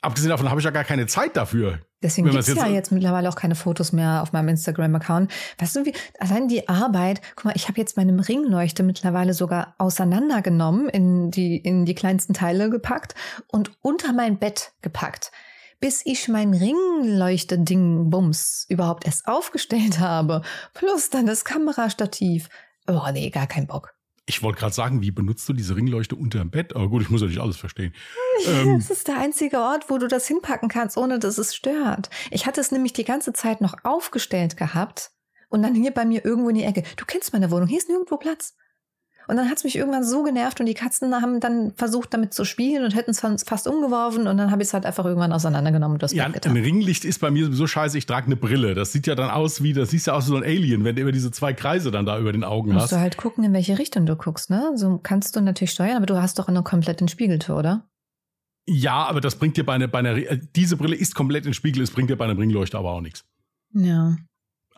Abgesehen davon habe ich ja gar keine Zeit dafür. Deswegen gibt es ja jetzt mittlerweile auch keine Fotos mehr auf meinem Instagram-Account. Weißt du, wie allein die Arbeit, guck mal, ich habe jetzt meine Ringleuchte mittlerweile sogar auseinandergenommen, in die, in die kleinsten Teile gepackt und unter mein Bett gepackt. Bis ich mein Ringleuchte-Ding-Bums überhaupt erst aufgestellt habe. Plus dann das Kamerastativ. Oh nee, gar kein Bock. Ich wollte gerade sagen, wie benutzt du diese Ringleuchte unter dem Bett? Aber gut, ich muss ja nicht alles verstehen. Ähm, das ist der einzige Ort, wo du das hinpacken kannst, ohne dass es stört. Ich hatte es nämlich die ganze Zeit noch aufgestellt gehabt und dann hier bei mir irgendwo in die Ecke. Du kennst meine Wohnung, hier ist nirgendwo Platz. Und dann hat es mich irgendwann so genervt und die Katzen haben dann versucht, damit zu spielen und hätten es fast umgeworfen und dann habe ich es halt einfach irgendwann auseinandergenommen und das Ja, ein Ringlicht ist bei mir sowieso scheiße, ich trage eine Brille. Das sieht ja dann aus wie, das sieht ja aus wie so ein Alien, wenn du immer diese zwei Kreise dann da über den Augen Musst hast. du halt gucken, in welche Richtung du guckst, ne? So kannst du natürlich steuern, aber du hast doch eine komplette Spiegeltür, oder? Ja, aber das bringt dir bei einer, bei einer, äh, diese Brille ist komplett in Spiegel, es bringt dir bei einer Ringleuchte aber auch nichts. Ja.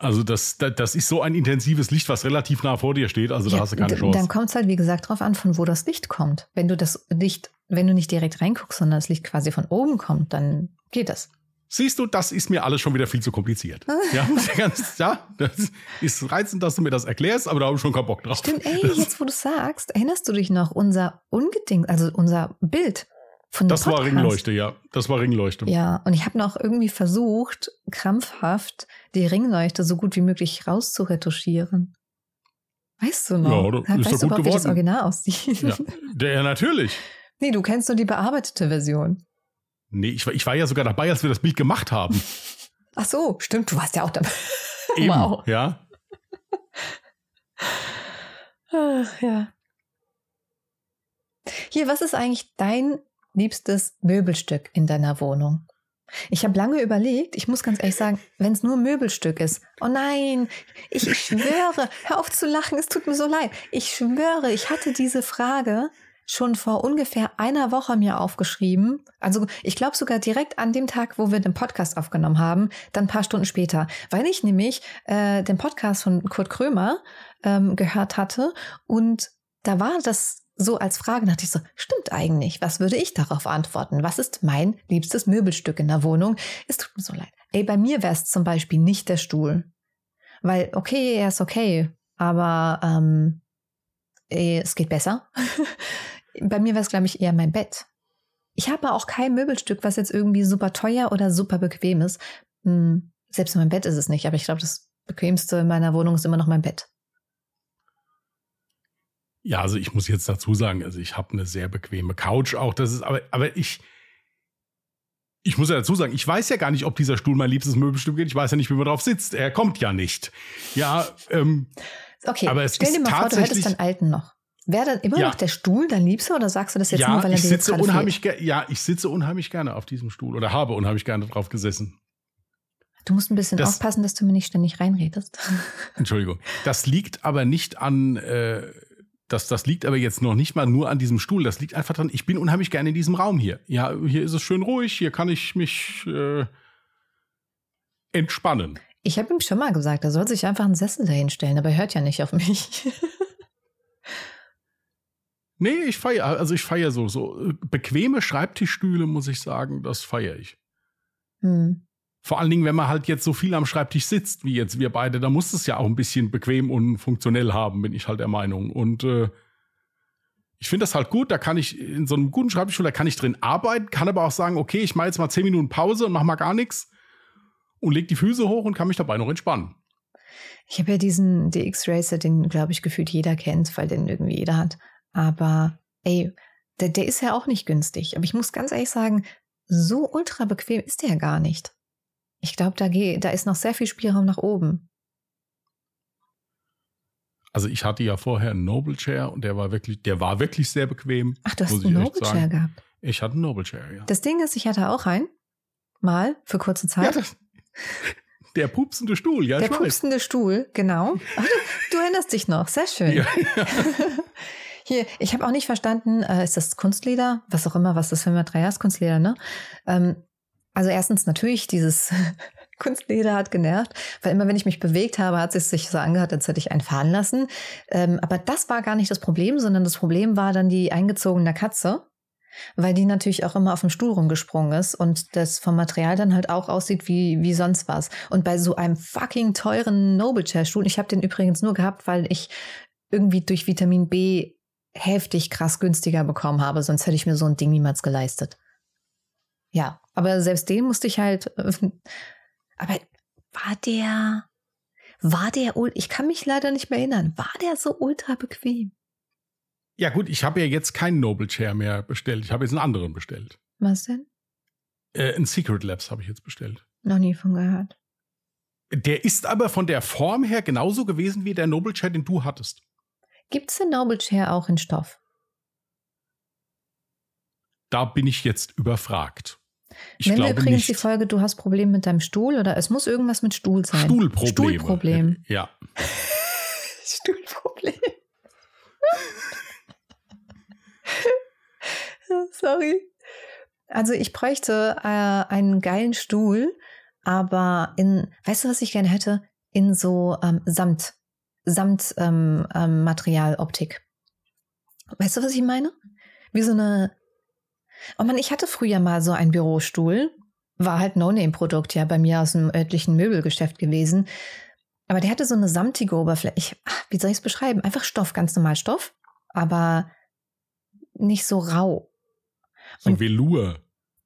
Also das, das, ist so ein intensives Licht, was relativ nah vor dir steht, also da Ja, hast du keine Chance. Dann kommt es halt, wie gesagt, drauf an, von wo das Licht kommt. Wenn du das Licht, wenn du nicht direkt reinguckst, sondern das Licht quasi von oben kommt, dann geht das. Siehst du, das ist mir alles schon wieder viel zu kompliziert. ja, ganz, ja, das ist reizend, dass du mir das erklärst, aber da habe ich schon keinen Bock drauf. Stimmt, ey, jetzt wo du sagst, erinnerst du dich noch, unser Ungeding, also unser Bild von Das war Podcast? Ringleuchte, ja. Das war Ringleuchte. Ja, und ich habe noch irgendwie versucht, krampfhaft die Ringleuchte so gut wie möglich rauszuretuschieren. Weißt du noch? Ja, ist weißt doch du überhaupt, wie das geworden. Original aussieht? Ja, der, natürlich. Nee, du kennst nur die bearbeitete Version. Nee, ich war, ich war ja sogar dabei, als wir das Bild gemacht haben. Ach so, stimmt, du warst ja auch dabei. Eben, Wow. ja. Ach, ja. Hier, was ist eigentlich dein liebstes Möbelstück in deiner Wohnung? Ich habe lange überlegt, ich muss ganz ehrlich sagen, wenn es nur ein Möbelstück ist. Oh nein, ich, schwöre, hör auf zu lachen, es tut mir so leid. Ich schwöre, ich hatte diese Frage schon vor ungefähr einer Woche mir aufgeschrieben. Also ich glaube sogar direkt an dem Tag, wo wir den Podcast aufgenommen haben, dann ein paar Stunden später, weil ich nämlich äh, den Podcast von Kurt Krömer ähm, gehört hatte und da war das so als Frage, dachte ich so, stimmt eigentlich, was würde ich darauf antworten? Was ist mein liebstes Möbelstück in der Wohnung? Es tut mir so leid. Ey, bei mir wäre es zum Beispiel nicht der Stuhl. Weil, okay, er ist okay, aber ähm, eh, es geht besser. bei mir wäre es, glaube ich, eher mein Bett. Ich habe auch kein Möbelstück, was jetzt irgendwie super teuer oder super bequem ist. Hm, selbst mein Bett ist es nicht, aber ich glaube, das bequemste in meiner Wohnung ist immer noch mein Bett. Ja, also ich muss jetzt dazu sagen, also ich habe eine sehr bequeme Couch auch. Das ist, aber, aber ich, ich muss ja dazu sagen, ich weiß ja gar nicht, ob dieser Stuhl mein liebstes Möbelstück wird. Ich weiß ja nicht, wie man drauf sitzt. Er kommt ja nicht. Ja, ähm, Okay, Aber es stell dir ist mal vor, du hättest deinen alten noch. Wäre dann immer Ja. noch der Stuhl dein Liebster oder sagst du das jetzt ja, nur, weil er dir jetzt sitze gerade unheimlich, fehlt? ja, ich sitze unheimlich gerne auf diesem Stuhl oder habe unheimlich gerne drauf gesessen. Du musst ein bisschen Das- aufpassen, dass du mir nicht ständig reinredest. Entschuldigung. Das liegt aber nicht an, äh, das, das liegt aber jetzt noch nicht mal nur an diesem Stuhl. Das liegt einfach dran, ich bin unheimlich gerne in diesem Raum hier. Ja, hier ist es schön ruhig, hier kann ich mich äh, entspannen. Ich habe ihm schon mal gesagt, er soll sich einfach einen Sessel dahinstellen, aber er hört ja nicht auf mich. Nee, ich feiere, also ich feiere so, so äh, bequeme Schreibtischstühle, muss ich sagen, das feiere ich. hm. Vor allen Dingen, wenn man halt jetzt so viel am Schreibtisch sitzt, wie jetzt wir beide, da muss es ja auch ein bisschen bequem und funktionell haben, bin ich halt der Meinung. Und äh, ich finde das halt gut, da kann ich in so einem guten Schreibtischstuhl, da kann ich drin arbeiten, kann aber auch sagen, okay, ich mache jetzt mal zehn Minuten Pause und mach mal gar nichts und leg die Füße hoch und kann mich dabei noch entspannen. Ich habe ja diesen DX Racer, den glaube ich gefühlt jeder kennt, weil den irgendwie jeder hat. Aber ey, der, der ist ja auch nicht günstig. Aber ich muss ganz ehrlich sagen, so ultra bequem ist der gar nicht. Ich glaube, da, da ist noch sehr viel Spielraum nach oben. Also ich hatte ja vorher einen Noble Chair und der war wirklich, der war wirklich sehr bequem. Ach, du hast einen Noble. Chair gehabt. Ich hatte einen Noble Chair, ja. Das Ding ist, ich hatte auch einen. Mal, für kurze ja Zeit. das, der pupsende Stuhl, ja, der ich weiß. pupsende Stuhl, genau. Ach, du, du erinnerst dich noch, sehr schön. Ja. Hier, ich habe auch nicht verstanden, äh, ist das Kunstleder? Was auch immer, was das für ein Material ist, Kunstleder, ne? Ähm, also erstens natürlich, dieses Kunstleder hat genervt, weil immer wenn ich mich bewegt habe, hat es sich so angehört, als hätte ich einen fahren lassen. Ähm, aber das war gar nicht das Problem, sondern das Problem war dann die eingezogene Katze, weil die natürlich auch immer auf dem Stuhl rumgesprungen ist und das vom Material dann halt auch aussieht wie, wie sonst was. Und bei so einem fucking teuren Noble Chair Stuhl, ich habe den übrigens nur gehabt, weil ich irgendwie durch Vitamin B heftig krass günstiger bekommen habe, sonst hätte ich mir so ein Ding niemals geleistet. Ja, aber selbst den musste ich halt. äh, Aber war der. War der. Ich kann mich leider nicht mehr erinnern. War der so ultra bequem? ja gut, ich habe ja jetzt keinen Noble Chair mehr bestellt. Ich habe jetzt einen anderen bestellt. Was denn? Äh, ein Secret Labs habe ich jetzt bestellt. Noch nie von gehört. Der ist aber von der Form her genauso gewesen wie der Noble Chair, den du hattest. Gibt es den Noble Chair auch in Stoff? Da bin ich jetzt überfragt. Ich Nennen wir übrigens nicht. die Folge, du hast Probleme mit deinem Stuhl oder es muss irgendwas mit Stuhl sein. Stuhlprobleme. Stuhlproblem. Ja. Stuhlproblem. Sorry. Also ich bräuchte äh, einen geilen Stuhl, aber in, weißt du, was ich gerne hätte? In so ähm, Samt, Samtmaterialoptik. Ähm, ähm, weißt du, was ich meine? Wie so eine. Oh man, ich hatte früher mal so einen Bürostuhl. War halt No-Name-Produkt ja bei mir aus dem örtlichen Möbelgeschäft gewesen. Aber der hatte so eine samtige Oberfläche. Ich, ach, wie soll ich es beschreiben? Einfach Stoff, ganz normal Stoff, aber nicht so rau. So und, Velour.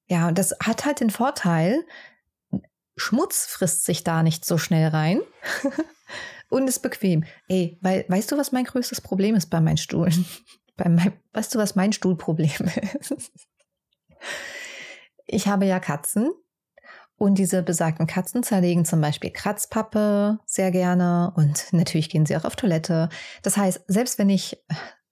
Ja, und das hat halt den Vorteil, Schmutz frisst sich da nicht so schnell rein und ist bequem. Ey, weil, weißt du, was mein größtes Problem ist bei meinen Stuhlen? bei mein, weißt du, was mein Stuhlproblem ist? Ich habe ja Katzen und diese besagten Katzen zerlegen zum Beispiel Kratzpappe sehr gerne und natürlich gehen sie auch auf Toilette. Das heißt, selbst wenn ich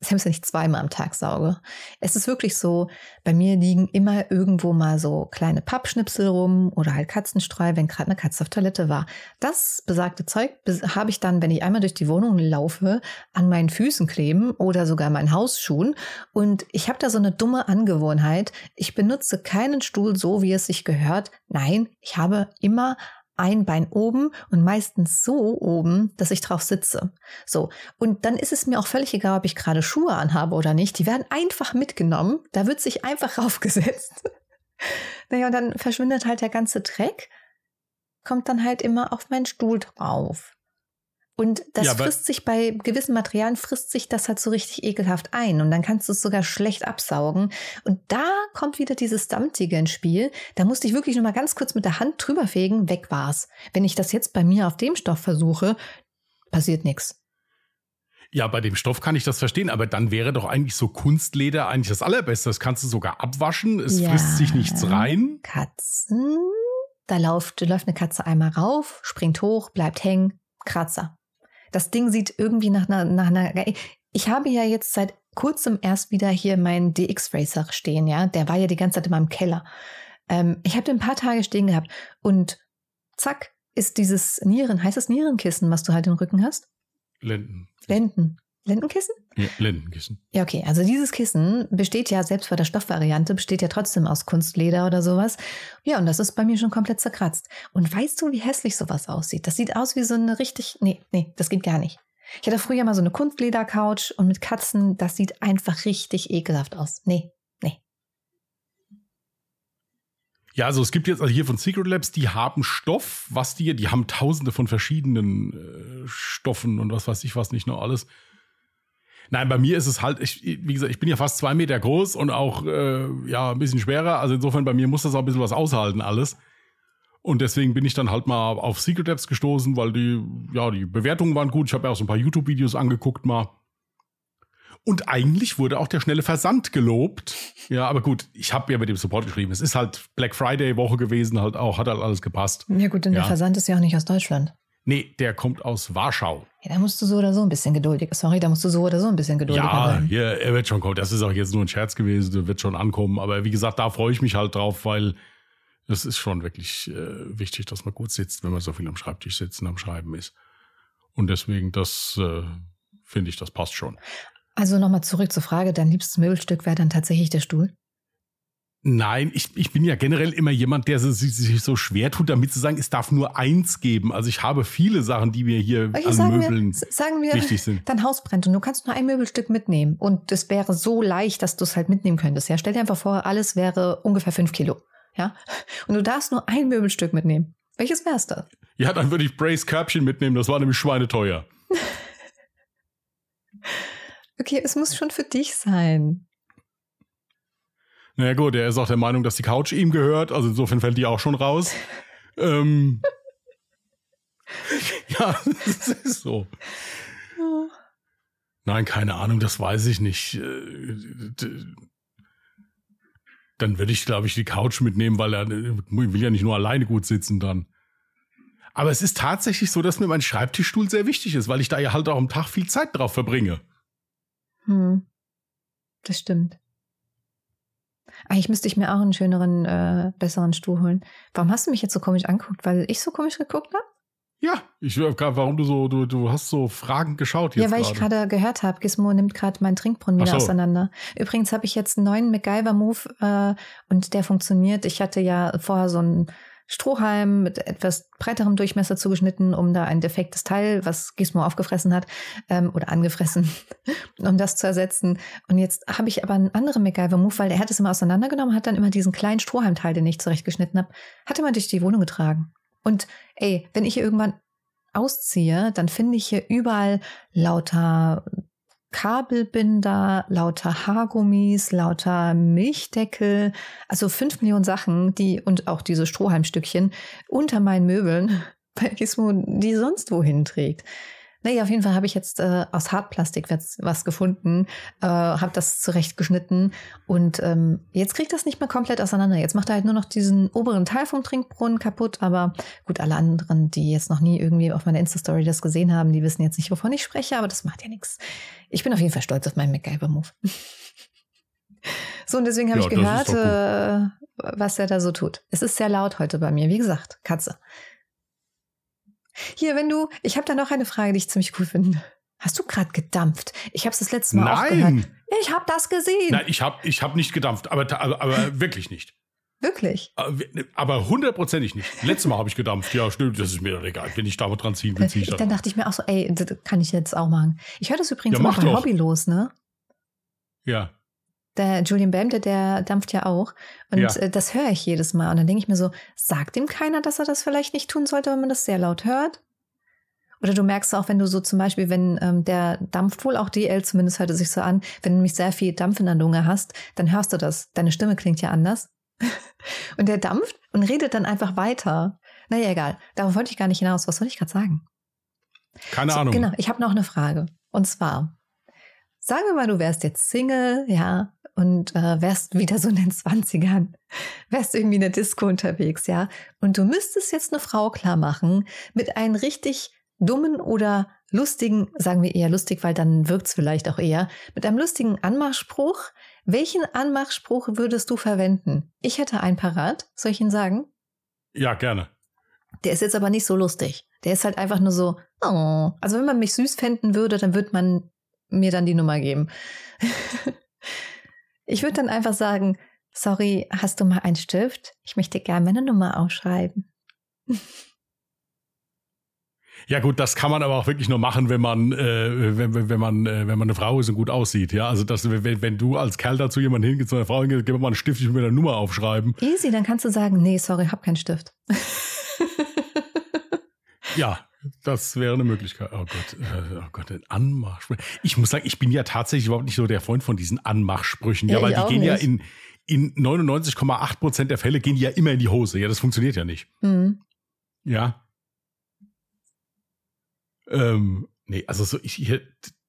selbst wenn ich zweimal am Tag sauge. Es ist wirklich so, bei mir liegen immer irgendwo mal so kleine Pappschnipsel rum oder halt Katzenstreu, wenn gerade eine Katze auf Toilette war. Das besagte Zeug habe ich dann, wenn ich einmal durch die Wohnung laufe, an meinen Füßen kleben oder sogar meinen Hausschuhen. Und ich habe da so eine dumme Angewohnheit. Ich benutze keinen Stuhl so, wie es sich gehört. Nein, ich habe immer ein Bein oben und meistens so oben, dass ich drauf sitze. So. Und dann ist es mir auch völlig egal, ob ich gerade Schuhe anhabe oder nicht. Die werden einfach mitgenommen. Da wird sich einfach raufgesetzt. naja, und dann verschwindet halt der ganze Dreck, kommt dann halt immer auf meinen Stuhl drauf. Und das ja, frisst sich bei gewissen Materialien, frisst sich das halt so richtig ekelhaft ein. Und dann kannst du es sogar schlecht absaugen. Und da kommt wieder dieses Samtige ins Spiel. Da musste ich wirklich nur mal ganz kurz mit der Hand drüber fegen, weg war's. Wenn ich das jetzt bei mir auf dem Stoff versuche, passiert nichts. Ja, bei dem Stoff kann ich das verstehen, aber dann wäre doch eigentlich so Kunstleder eigentlich das Allerbeste. Das kannst du sogar abwaschen, es ja, frisst sich nichts rein. Katzen, da läuft, läuft eine Katze einmal rauf, springt hoch, bleibt hängen, Kratzer. Das Ding sieht irgendwie nach einer, nach einer. Ich habe ja jetzt seit kurzem erst wieder hier meinen DX Racer stehen, ja. Der war ja die ganze Zeit in meinem Keller. Ähm, ich habe den ein paar Tage stehen gehabt und zack ist dieses Nieren, heißt das Nierenkissen, was du halt im Rücken hast? Lenden. Lenden. Lendenkissen? Ja, Lendenkissen. Ja, okay. Also dieses Kissen besteht ja, selbst bei der Stoffvariante, besteht ja trotzdem aus Kunstleder oder sowas. Ja, und das ist bei mir schon komplett zerkratzt. Und weißt du, wie hässlich sowas aussieht? Das sieht aus wie so eine richtig, nee, nee, das geht gar nicht. Ich hatte früher mal so eine Kunstledercouch und mit Katzen, das sieht einfach richtig ekelhaft aus. Nee, nee. Ja, also es gibt jetzt also hier von Secret Labs, die haben Stoff, was die, die haben tausende von verschiedenen äh, Stoffen und was weiß ich was nicht nur alles. Nein, bei mir ist es halt, ich, wie gesagt, ich bin ja fast zwei Meter groß und auch äh, ja ein bisschen schwerer. Also insofern bei mir muss das auch ein bisschen was aushalten alles. Und deswegen bin ich dann halt mal auf Secret Apps gestoßen, weil die, ja, die Bewertungen waren gut. Ich habe ja auch so ein paar YouTube-Videos angeguckt mal. Und eigentlich wurde auch der schnelle Versand gelobt. Ja, aber gut, ich habe ja mit dem Support geschrieben. Es ist halt Black Friday Woche gewesen, halt auch, hat halt alles gepasst. Ja gut, denn ja. der Versand ist ja auch nicht aus Deutschland. Nee, der kommt aus Warschau. Ja, da musst du so oder so ein bisschen geduldig. Sorry, da musst du so oder so ein bisschen geduldiger ja, sein. Ja, er wird schon kommen. Das ist auch jetzt nur ein Scherz gewesen, der wird schon ankommen. Aber wie gesagt, da freue ich mich halt drauf, weil es ist schon wirklich äh, wichtig, dass man gut sitzt, wenn man so viel am Schreibtisch sitzt und am Schreiben ist. Und deswegen, das äh, finde ich, das passt schon. Also nochmal zurück zur Frage, dein liebstes Möbelstück wäre dann tatsächlich der Stuhl? Nein, ich, ich bin ja generell immer jemand, der sich, sich so schwer tut, damit zu sagen, es darf nur eins geben. Also ich habe viele Sachen, die mir hier okay, an Möbeln wir, sagen wir, wichtig sind. Dein Haus brennt und du kannst nur ein Möbelstück mitnehmen. Und es wäre so leicht, dass du es halt mitnehmen könntest. Ja, stell dir einfach vor, alles wäre ungefähr fünf Kilo. Ja, und du darfst nur ein Möbelstück mitnehmen. Welches wär's da? Ja, dann würde ich Brace Körbchen mitnehmen. Das war nämlich schweineteuer. okay, es muss schon für dich sein. Naja gut, er ist auch der Meinung, dass die Couch ihm gehört, also insofern fällt die auch schon raus. ähm, ja, das ist so. Nein, keine Ahnung, das weiß ich nicht. Äh, dann würde ich, glaube ich, die Couch mitnehmen, weil er will ja nicht nur alleine gut sitzen dann. Aber es ist tatsächlich so, dass mir mein Schreibtischstuhl sehr wichtig ist, weil ich da ja halt auch am Tag viel Zeit drauf verbringe. Hm. Das stimmt. Eigentlich müsste ich mir auch einen schöneren, äh, besseren Stuhl holen. Warum hast du mich jetzt so komisch angeguckt? Weil ich so komisch geguckt habe? Ja, ich gerade, warum du so, du, du hast so Fragen geschaut jetzt. Ja, weil grade. ich gerade gehört habe, Gizmo nimmt gerade meinen Trinkbrunnen wieder so. auseinander. Übrigens habe ich jetzt einen neuen MacGyver-Move äh, und der funktioniert. Ich hatte ja vorher so einen Strohhalm mit etwas breiterem Durchmesser zugeschnitten, um da ein defektes Teil, was Gizmo aufgefressen hat ähm, oder angefressen, um das zu ersetzen. Und jetzt habe ich aber einen anderen MacGyver-Move, weil er hat es immer auseinandergenommen, hat dann immer diesen kleinen Strohhalmteil, den ich zurechtgeschnitten habe, hat immer durch die Wohnung getragen. Und ey, wenn ich hier irgendwann ausziehe, dann finde ich hier überall lauter Kabelbinder, lauter Haargummis, lauter Milchdeckel, also fünf Millionen Sachen, die und auch diese Strohhalmstückchen unter meinen Möbeln, weil Gizmo die sonst wohin trägt. Naja, auf jeden Fall habe ich jetzt äh, aus Hartplastik was gefunden, äh, habe das zurechtgeschnitten und ähm, jetzt kriegt das nicht mehr komplett auseinander. Jetzt macht er halt nur noch diesen oberen Teil vom Trinkbrunnen kaputt, aber gut, alle anderen, die jetzt noch nie irgendwie auf meiner Insta-Story das gesehen haben, die wissen jetzt nicht, wovon ich spreche, aber das macht ja nichts. Ich bin auf jeden Fall stolz auf meinen MacGyver-Move. so, und deswegen habe ja, ich gehört, äh, was er da so tut. Es ist sehr laut heute bei mir, wie gesagt, Katze. Hier, wenn du, ich habe da noch eine Frage, die ich ziemlich cool finde. Hast du gerade gedampft? Ich habe es das letzte Mal Nein. auch gehört. Ich habe das gesehen. Nein, ich habe ich hab nicht gedampft, aber, aber, aber wirklich nicht. Wirklich? Aber hundertprozentig nicht. Letztes Mal habe ich gedampft. Ja, stimmt, das ist mir doch egal. Wenn ich da mal dran ziehen will, ziehe ich Dann dachte ich mir auch so, ey, das kann ich jetzt auch machen. Ich höre das übrigens ja, immer bei Hobby los, ne? Ja. Der Julian Bamde, der dampft ja auch. Und ja. Äh, das höre ich jedes Mal. Und dann denke ich mir so, sagt ihm keiner, dass er das vielleicht nicht tun sollte, wenn man das sehr laut hört? Oder du merkst auch, wenn du so zum Beispiel, wenn ähm, der dampft wohl auch DL, zumindest hört es sich so an, wenn du nämlich sehr viel Dampf in der Lunge hast, dann hörst du das. Deine Stimme klingt ja anders. und der dampft und redet dann einfach weiter. Naja, egal. Darauf wollte ich gar nicht hinaus. Was soll ich gerade sagen? Keine so, Ahnung. Genau, ich habe noch eine Frage. Und zwar, sagen wir mal, du wärst jetzt Single, ja, und äh, wärst wieder so in den Zwanzigern, wärst irgendwie in der Disco unterwegs, ja, und du müsstest jetzt eine Frau klar machen mit einem richtig dummen oder lustigen, sagen wir eher lustig, weil dann wirkt's vielleicht auch eher, mit einem lustigen Anmachspruch. Welchen Anmachspruch würdest du verwenden? Ich hätte einen parat. Soll ich ihn sagen? Ja, gerne. Der ist jetzt aber nicht so lustig. Der ist halt einfach nur so, oh. Also wenn man mich süß fänden würde, dann würde man mir dann die Nummer geben. ich würde dann einfach sagen, sorry, hast du mal einen Stift? Ich möchte gerne meine Nummer aufschreiben. Ja gut, das kann man aber auch wirklich nur machen, wenn man, äh, wenn, wenn man, äh, wenn man eine Frau ist und gut aussieht. Ja, also das, wenn, wenn du als Kerl dazu jemand hingehst, zu einer Frau hingehst, gib mir mal einen Stift, ich will mir eine Nummer aufschreiben. Easy, dann kannst du sagen, nee, sorry, hab keinen Stift. ja, das wäre eine Möglichkeit. Oh Gott, äh, oh Gott, ein Anmachspruch. Ich muss sagen, ich bin ja tatsächlich überhaupt nicht so der Freund von diesen Anmachsprüchen. Ja, ja weil die gehen nicht. ja in, in 99,8 Prozent der Fälle gehen die ja immer in die Hose. Ja, das funktioniert ja nicht. Mhm. Ja, ähm, nee, also so, ich, hier,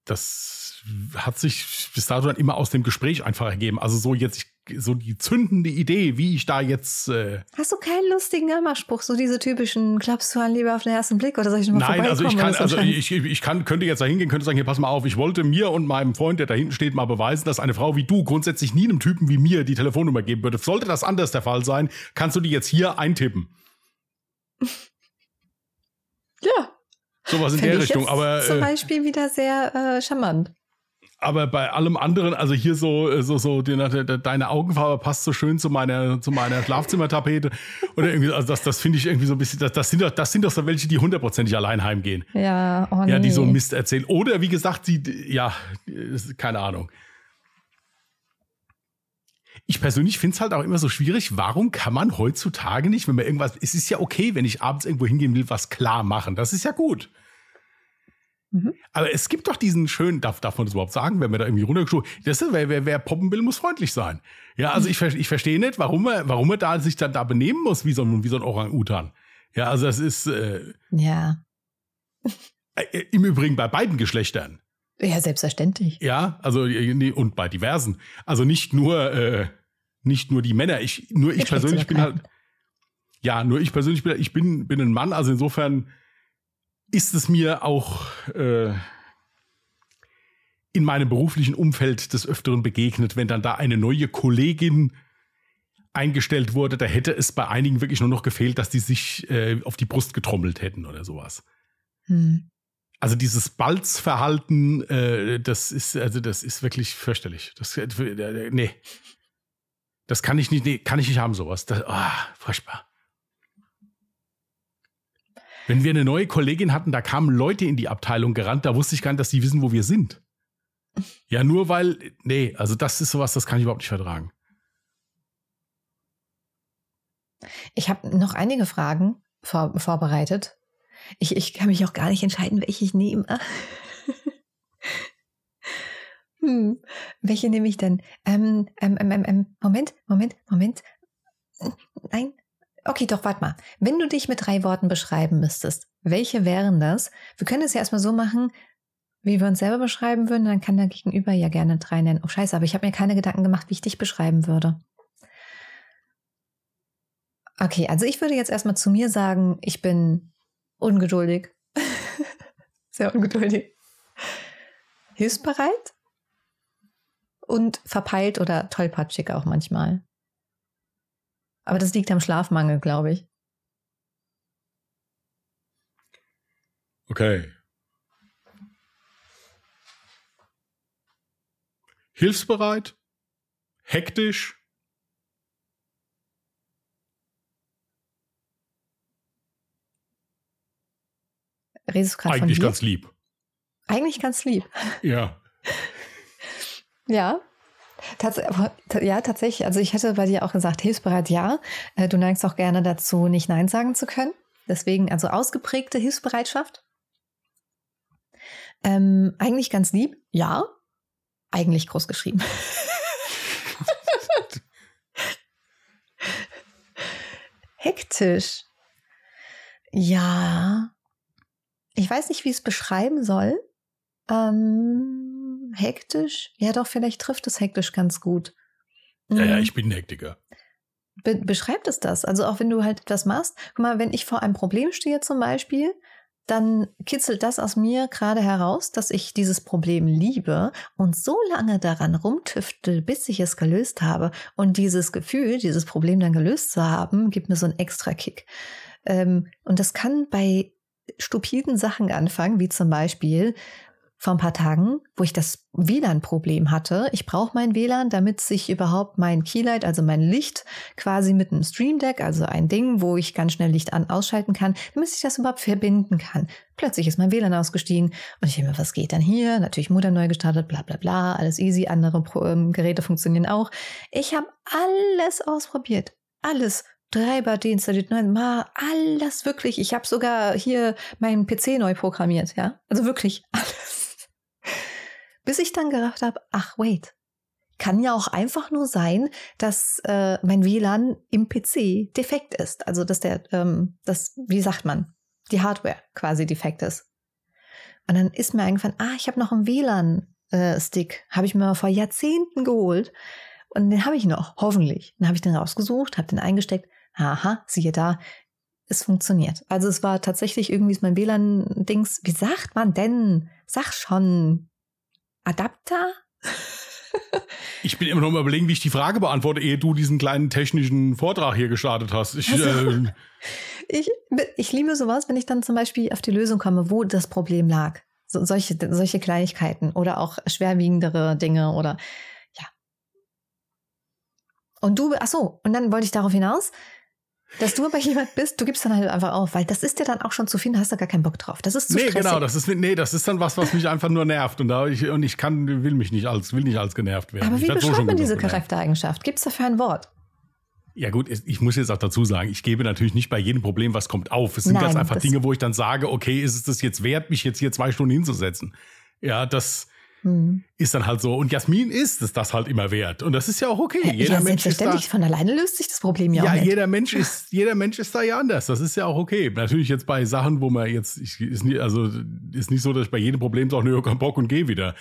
das hat sich bis dato dann immer aus dem Gespräch einfach ergeben. Also so jetzt, so die zündende Idee, wie ich da jetzt. Äh Hast du keinen lustigen Hammerspruch, so diese typischen, klappst du an lieber auf den ersten Blick oder soll ich nochmal Nein, also ich kann, also ich, ich kann, könnte jetzt da hingehen, könnte sagen, hier pass mal auf, ich wollte mir und meinem Freund, der da hinten steht, mal beweisen, dass eine Frau wie du grundsätzlich nie einem Typen wie mir die Telefonnummer geben würde. Sollte das anders der Fall sein, kannst du die jetzt hier eintippen. ja. Sowas in der Richtung. aber zum äh, Beispiel wieder sehr äh, charmant. Aber bei allem anderen, also hier so, äh, so, so, die, deine Augenfarbe passt so schön zu meiner, zu meiner Schlafzimmertapete. Oder irgendwie, also das, das finde ich irgendwie so ein bisschen, das, das sind doch, das sind doch so welche, die hundertprozentig allein heimgehen. Ja, oh nee. Ja, die so Mist erzählen. Oder wie gesagt, die, ja, keine Ahnung ich persönlich finde es halt auch immer so schwierig, warum kann man heutzutage nicht, wenn man irgendwas, es ist ja okay, wenn ich abends irgendwo hingehen will, was klar machen. Das ist ja gut. Mhm. Aber es gibt doch diesen schönen, darf, darf man das überhaupt sagen, wenn man da irgendwie runtergeschoben, das ist, wer, wer, wer poppen will, muss freundlich sein. Ja, also ich, ich verstehe nicht, warum er, warum er da sich dann da benehmen muss, wie so ein, wie so ein Orang-Utan. Ja, also das ist, äh, ja. Im Übrigen bei beiden Geschlechtern. Ja, selbstverständlich. Ja, also äh, und bei diversen. Also nicht nur äh, nicht nur die Männer. Ich nur ich, ich persönlich bin halt ja, nur ich persönlich bin ich bin bin ein Mann, also insofern ist es mir auch äh, in meinem beruflichen Umfeld des Öfteren begegnet, wenn dann da eine neue Kollegin eingestellt wurde, da hätte es bei einigen wirklich nur noch gefehlt, dass die sich äh, auf die Brust getrommelt hätten oder sowas. Hm. Also dieses Balzverhalten, äh, das ist also das ist wirklich fürchterlich. Das äh, nee. Das kann ich nicht, nee, kann ich nicht haben sowas. Das, oh, furchtbar. Wenn wir eine neue Kollegin hatten, da kamen Leute in die Abteilung gerannt, da wusste ich gar nicht, dass die wissen, wo wir sind. Ja, nur weil, nee, also das ist sowas, das kann ich überhaupt nicht vertragen. Ich habe noch einige Fragen vor, vorbereitet. Ich, ich kann mich auch gar nicht entscheiden, welche ich nehme. hm, welche nehme ich denn? Ähm, ähm, ähm, ähm, Moment, Moment, Moment. Nein. Okay, doch, warte mal. Wenn du dich mit drei Worten beschreiben müsstest, welche wären das? Wir können es ja erstmal so machen, wie wir uns selber beschreiben würden, dann kann der Gegenüber ja gerne drei nennen. Oh scheiße, aber ich habe mir keine Gedanken gemacht, wie ich dich beschreiben würde. Okay, also ich würde jetzt erstmal zu mir sagen, ich bin ungeduldig. Sehr ungeduldig. Hilfsbereit und verpeilt oder tollpatschig auch manchmal. Aber das liegt am Schlafmangel, glaube ich. Okay. Hilfsbereit, hektisch, Redest du gerade Eigentlich ganz lieb. Eigentlich ganz lieb. Ja. ja. Tats ja, tatsächlich. Also ich hätte bei dir auch gesagt, hilfsbereit ja. Äh, du neigst auch gerne dazu, nicht Nein sagen zu können. Deswegen also ausgeprägte Hilfsbereitschaft. Ähm, eigentlich ganz lieb, ja. Eigentlich groß geschrieben. Hektisch. Ja, ich weiß nicht, wie ich es beschreiben soll. Ähm, hektisch? Ja, doch, vielleicht trifft es hektisch ganz gut. Mhm. Ja, ja, mhm. ich bin ein Hektiker. Be beschreibt es das? Also auch wenn du halt das machst. Guck mal, wenn ich vor einem Problem stehe zum Beispiel, dann kitzelt das aus mir gerade heraus, dass ich dieses Problem liebe und so lange daran rumtüftel, bis ich es gelöst habe. Und dieses Gefühl, dieses Problem dann gelöst zu haben, gibt mir so einen extra Kick. Ähm, und das kann bei stupiden Sachen anfangen, wie zum Beispiel vor ein paar Tagen, wo ich das WLAN-Problem hatte. Ich brauche mein WLAN, damit sich überhaupt mein Keylight, also mein Licht, quasi mit einem Stream Deck, also ein Ding, wo ich ganz schnell Licht an ausschalten kann, damit ich das überhaupt verbinden kann. Plötzlich ist mein WLAN ausgestiegen und ich mir, was geht dann hier? Natürlich Mutter neu gestartet, bla bla bla, alles easy, andere Pro ähm, Geräte funktionieren auch. Ich habe alles ausprobiert. Alles Treiber deinstalliert, nein, mal alles wirklich. Ich habe sogar hier meinen PC neu programmiert, ja. Also wirklich alles. Bis ich dann gedacht habe, ach wait, kann ja auch einfach nur sein, dass äh, mein WLAN im PC defekt ist. Also dass der, ähm, das, wie sagt man, die Hardware quasi defekt ist. Und dann ist mir eingefallen, ah, ich habe noch einen WLAN-Stick, äh, habe ich mir vor Jahrzehnten geholt. Und den habe ich noch, hoffentlich. Dann habe ich den rausgesucht, habe den eingesteckt. Aha, siehe da, es funktioniert. Also es war tatsächlich irgendwie mein WLAN-Dings. Wie sagt man denn? Sag schon. Adapter? ich bin immer noch mal überlegen, wie ich die Frage beantworte, ehe du diesen kleinen technischen Vortrag hier gestartet hast. Ich, also, äh, ich, ich liebe sowas, wenn ich dann zum Beispiel auf die Lösung komme, wo das Problem lag. So, solche, solche Kleinigkeiten oder auch schwerwiegendere Dinge oder und du, ach so, und dann wollte ich darauf hinaus, dass du aber jemand bist, du gibst dann halt einfach auf, weil das ist dir dann auch schon zu viel, da hast du gar keinen Bock drauf. Das ist zu Nee, stressig. genau, das ist nee, das ist dann was, was mich einfach nur nervt und da ich und ich kann will mich nicht als will nicht als genervt werden. Aber wie beschreibt so man diese Charaktereigenschaft? Gibt es dafür ein Wort? Ja gut, ich muss jetzt auch dazu sagen, ich gebe natürlich nicht bei jedem Problem, was kommt, auf. Es sind Nein, ganz einfach Dinge, wo ich dann sage, okay, ist es das jetzt wert, mich jetzt hier zwei Stunden hinzusetzen? Ja, das hm. Ist dann halt so. Und Jasmin ist es das halt immer wert. Und das ist ja auch okay. Ja, jeder ja, Mensch ist da, von alleine löst sich das Problem ja, ja auch nicht. jeder Mensch ist, jeder Mensch ist da ja anders. Das ist ja auch okay. Natürlich jetzt bei Sachen, wo man jetzt, ich, ist nicht, also, ist nicht so, dass ich bei jedem Problem sage, nö, komm Bock und geh wieder.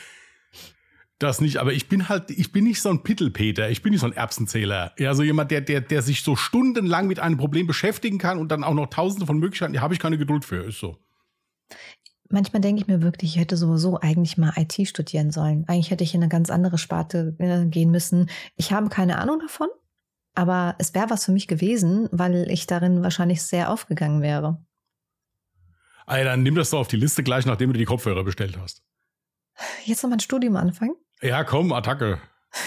Das nicht, aber ich bin halt, ich bin nicht so ein Pittelpeter, ich bin nicht so ein Erbsenzähler. Ja, so jemand, der, der, der sich so stundenlang mit einem Problem beschäftigen kann und dann auch noch tausende von Möglichkeiten, da habe ich keine Geduld für, ist so manchmal denke ich mir wirklich, ich hätte sowieso eigentlich mal IT studieren sollen. Eigentlich hätte ich in eine ganz andere Sparte äh, gehen müssen. Ich habe keine Ahnung davon, aber es wäre was für mich gewesen, weil ich darin wahrscheinlich sehr aufgegangen wäre. Also dann nimm das doch auf die Liste gleich, nachdem du die Kopfhörer bestellt hast. Jetzt noch mal ein Studium anfangen? Ja, komm, Attacke.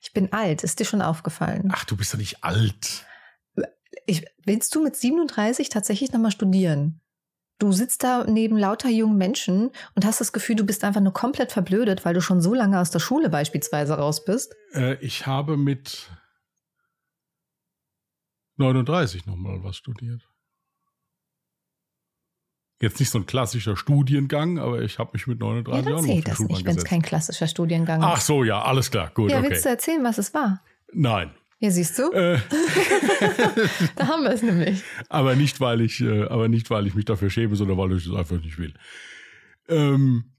Ich bin alt, ist dir schon aufgefallen? Ach, du bist doch nicht alt. Ich, willst du mit 37 tatsächlich nochmal studieren? Du sitzt da neben lauter jungen Menschen und hast das Gefühl, du bist einfach nur komplett verblödet, weil du schon so lange aus der Schule beispielsweise raus bist. Äh, ich habe mit 39 nochmal was studiert. Jetzt nicht so ein klassischer Studiengang, aber ich habe mich mit 39 ja, dann zählt das nicht, wenn es kein klassischer Studiengang ist. Ach so, ja, alles klar, gut, ja, okay. willst du erzählen, was es war? Nein. Ja, siehst du? Äh, da haben wir es nämlich. aber nicht, weil ich, äh, aber nicht, weil ich mich dafür schäme, sondern weil ich es einfach nicht will. Ähm,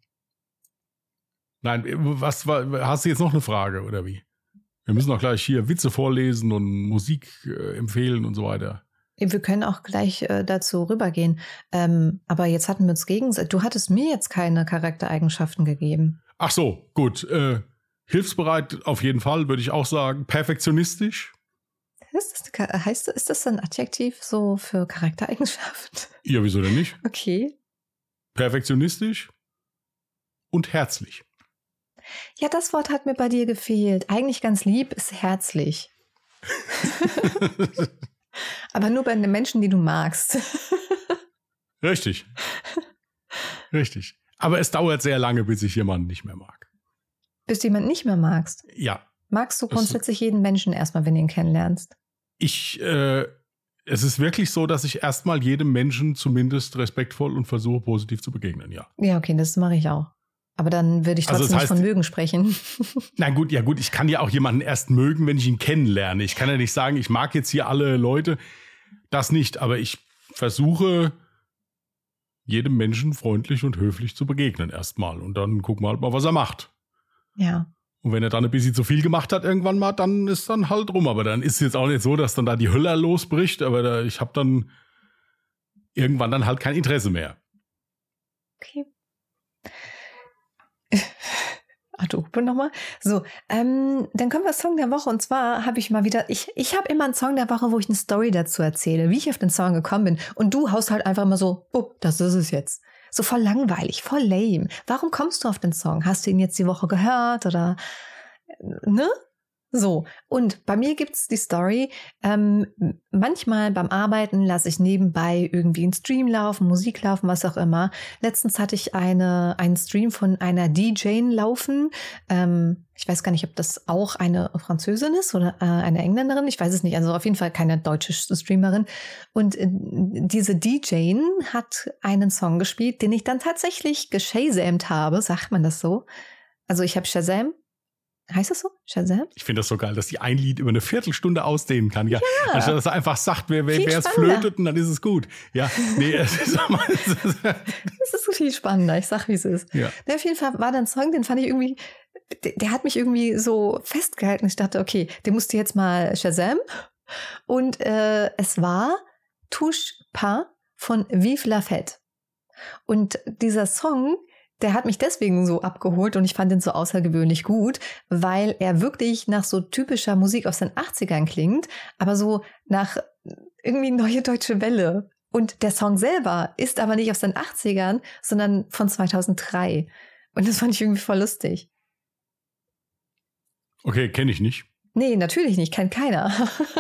nein, was war, hast du jetzt noch eine Frage oder wie? Wir müssen auch gleich hier Witze vorlesen und Musik äh, empfehlen und so weiter. Wir können auch gleich äh, dazu rübergehen. Ähm, aber jetzt hatten wir uns gegenseitig. Du hattest mir jetzt keine Charaktereigenschaften gegeben. Ach so, gut. Äh, hilfsbereit auf jeden Fall, würde ich auch sagen. Perfektionistisch. Ist das, heißt, ist das ein Adjektiv so für Charaktereigenschaften? Ja, wieso denn nicht? Okay. Perfektionistisch und herzlich. Ja, das Wort hat mir bei dir gefehlt. Eigentlich ganz lieb ist herzlich. Aber nur bei den Menschen, die du magst. Richtig. Richtig. Aber es dauert sehr lange, bis ich jemanden nicht mehr mag. Bis du jemanden nicht mehr magst? Ja. Magst du grundsätzlich jeden Menschen erstmal, wenn du ihn kennenlernst? Ich, äh, es ist wirklich so, dass ich erstmal jedem Menschen zumindest respektvoll und versuche, positiv zu begegnen, ja. Ja, okay, das mache ich auch. Aber dann würde ich Also trotzdem das heißt- nicht von mögen sprechen. Na gut, ja gut, ich kann ja auch jemanden erst mögen, wenn ich ihn kennenlerne. Ich kann ja nicht sagen, ich mag jetzt hier alle Leute. Das nicht, aber ich versuche jedem Menschen freundlich und höflich zu begegnen erstmal. Und dann gucken wir halt mal, was er macht. Ja. Und wenn er dann ein bisschen zu viel gemacht hat irgendwann mal, dann ist dann halt rum. Aber dann ist es jetzt auch nicht so, dass dann da die Hölle losbricht. Aber da, ich habe dann irgendwann dann halt kein Interesse mehr. Okay. Ach du, Hupe nochmal. So, ähm, dann kommen wir zum Song der Woche. Und zwar habe ich mal wieder, ich, ich habe immer einen Song der Woche, wo ich eine Story dazu erzähle, wie ich auf den Song gekommen bin. Und du haust halt einfach immer so, oh, das ist es jetzt. So voll langweilig, voll lame. Warum kommst du auf den Song? Hast du ihn jetzt die Woche gehört oder, ne? So, und bei mir gibt's die Story, ähm, manchmal beim Arbeiten lasse ich nebenbei irgendwie einen Stream laufen, Musik laufen, was auch immer. Letztens hatte ich eine, einen Stream von einer DJ laufen. Ähm, ich weiß gar nicht, ob das auch eine Französin ist oder äh, eine Engländerin. Ich weiß es nicht. Also auf jeden Fall keine deutsche Streamerin. Und äh, diese DJ hat einen Song gespielt, den ich dann tatsächlich geshazamt habe. Sagt man das so? Also ich habe Shazam. Heißt das so? Shazam? Ich finde das so geil, dass die ein Lied über eine Viertelstunde ausdehnen kann. Ja, Ja. Anstatt dass er einfach sagt, wer, wer, es flötet und dann ist es gut. Ja, nee, es ist, es ist, Das ist viel spannender. Ich sag, wie es ist. ja. Der auf jeden Fall war dann ein Song, den fand ich irgendwie, der, der hat mich irgendwie so festgehalten. Ich dachte, okay, den musst du jetzt mal Shazam. Und äh, es war Touche Pas von Vive la Fête. Und dieser Song, der hat mich deswegen so abgeholt und ich fand ihn so außergewöhnlich gut, weil er wirklich nach so typischer Musik aus den 80ern klingt, aber so nach irgendwie neue deutsche Welle. Und der Song selber ist aber nicht aus den 80ern, sondern von 2003. Und das fand ich irgendwie voll lustig. Okay, kenne ich nicht. Nee, natürlich nicht, kennt keiner.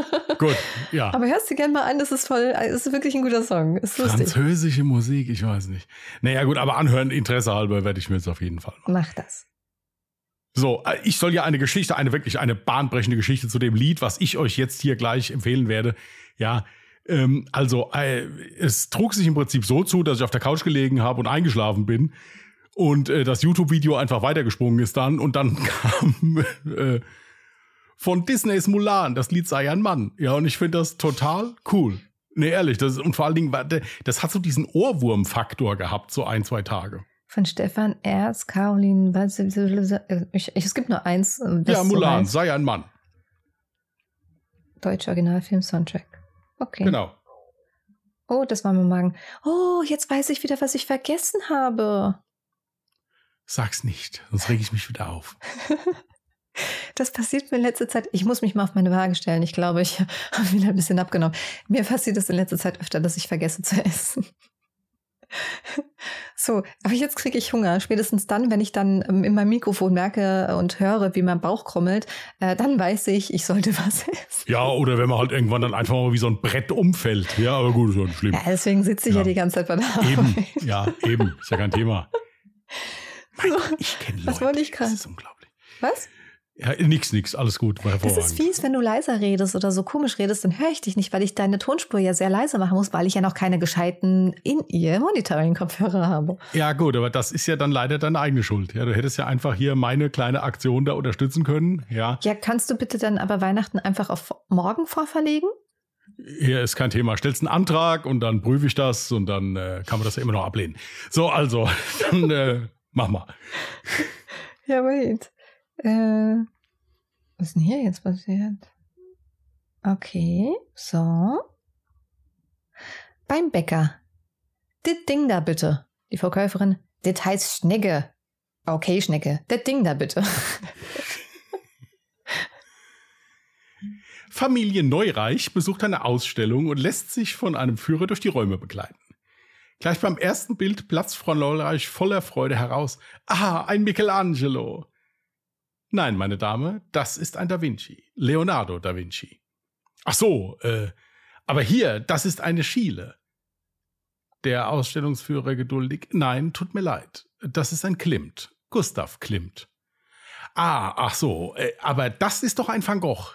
Gut, ja. aber hörst du gerne mal an, das ist voll, es ist wirklich ein guter Song. Ist lustig. Französische Musik, ich weiß nicht. Naja, gut, aber anhören, Interesse halber, werde ich mir jetzt auf jeden Fall machen. Mach das. So, äh, ich soll ja eine Geschichte, eine wirklich eine bahnbrechende Geschichte zu dem Lied, was ich euch jetzt hier gleich empfehlen werde. Ja, ähm, also äh, es trug sich im Prinzip so zu, dass ich auf der Couch gelegen habe und eingeschlafen bin und äh, das YouTube-Video einfach weitergesprungen ist dann und dann kam äh, von Disneys Mulan, das Lied sei ein Mann. Ja, und ich finde das total cool. Nee, ehrlich, das ist, und vor allen Dingen, das hat so diesen Ohrwurm-Faktor gehabt, so ein, zwei Tage. Von Stefan Erz, Caroline, was, ich, ich, es gibt nur eins. äh, ja, so Mulan, heißt. sei ein Mann. Deutscher Originalfilm-Soundtrack. Okay. Genau. Oh, das war mein Magen. Oh, jetzt weiß ich wieder, was ich vergessen habe. Sag's nicht, sonst reg ich mich wieder auf. Das passiert mir in letzter Zeit. Ich muss mich mal auf meine Waage stellen. Ich glaube, ich habe wieder ein bisschen abgenommen. Mir passiert es in letzter Zeit öfter, dass ich vergesse zu essen. So, aber jetzt kriege ich Hunger. Spätestens dann, wenn ich dann ähm, in meinem Mikrofon merke und höre, wie mein Bauch krummelt, äh, dann weiß ich, ich sollte was essen. Ja, oder wenn man halt irgendwann dann einfach mal wie so ein Brett umfällt. Ja, aber gut, ist ja nicht schlimm. Ja, deswegen sitze ich ja. ja. die ganze Zeit bei der Arbeit. Eben, ja, eben. Ist ja kein Thema. Mein Gott, ich kenne Leute. Was wollte ich gerade? Das ist unglaublich. Was? Ja, nix, nix, alles gut. Das ist fies, wenn du leiser redest oder so komisch redest, dann höre ich dich nicht, weil ich deine Tonspur ja sehr leise machen muss, weil ich ja noch keine gescheiten In-Ear-Monitoring-Kopfhörer habe. Ja, gut, aber das ist ja dann leider deine eigene Schuld. Ja, du hättest ja einfach hier meine kleine Aktion da unterstützen können. Ja. Ja, kannst du bitte dann aber Weihnachten einfach auf morgen vorverlegen? Hier ist kein Thema. Stellst einen Antrag und dann prüfe ich das und dann äh, kann man das ja immer noch ablehnen. So, also, dann äh, mach mal. Ja, wait. Äh, was ist denn hier jetzt passiert? Okay, so. Beim Bäcker. Das Ding da bitte. Die Verkäuferin. Das heißt Schnecke. Okay, Schnecke. Das Ding da bitte. Familie Neureich besucht eine Ausstellung und lässt sich von einem Führer durch die Räume begleiten. Gleich beim ersten Bild platzt Frau Neureich voller Freude heraus. Ah, ein Michelangelo. Nein, meine Dame, das ist ein Da Vinci. Leonardo da Vinci. Ach so, äh, aber hier, das ist eine Schiele. Der Ausstellungsführer geduldig. Nein, tut mir leid. Das ist ein Klimt. Gustav Klimt. Ah, ach so, äh, aber das ist doch ein Van Gogh.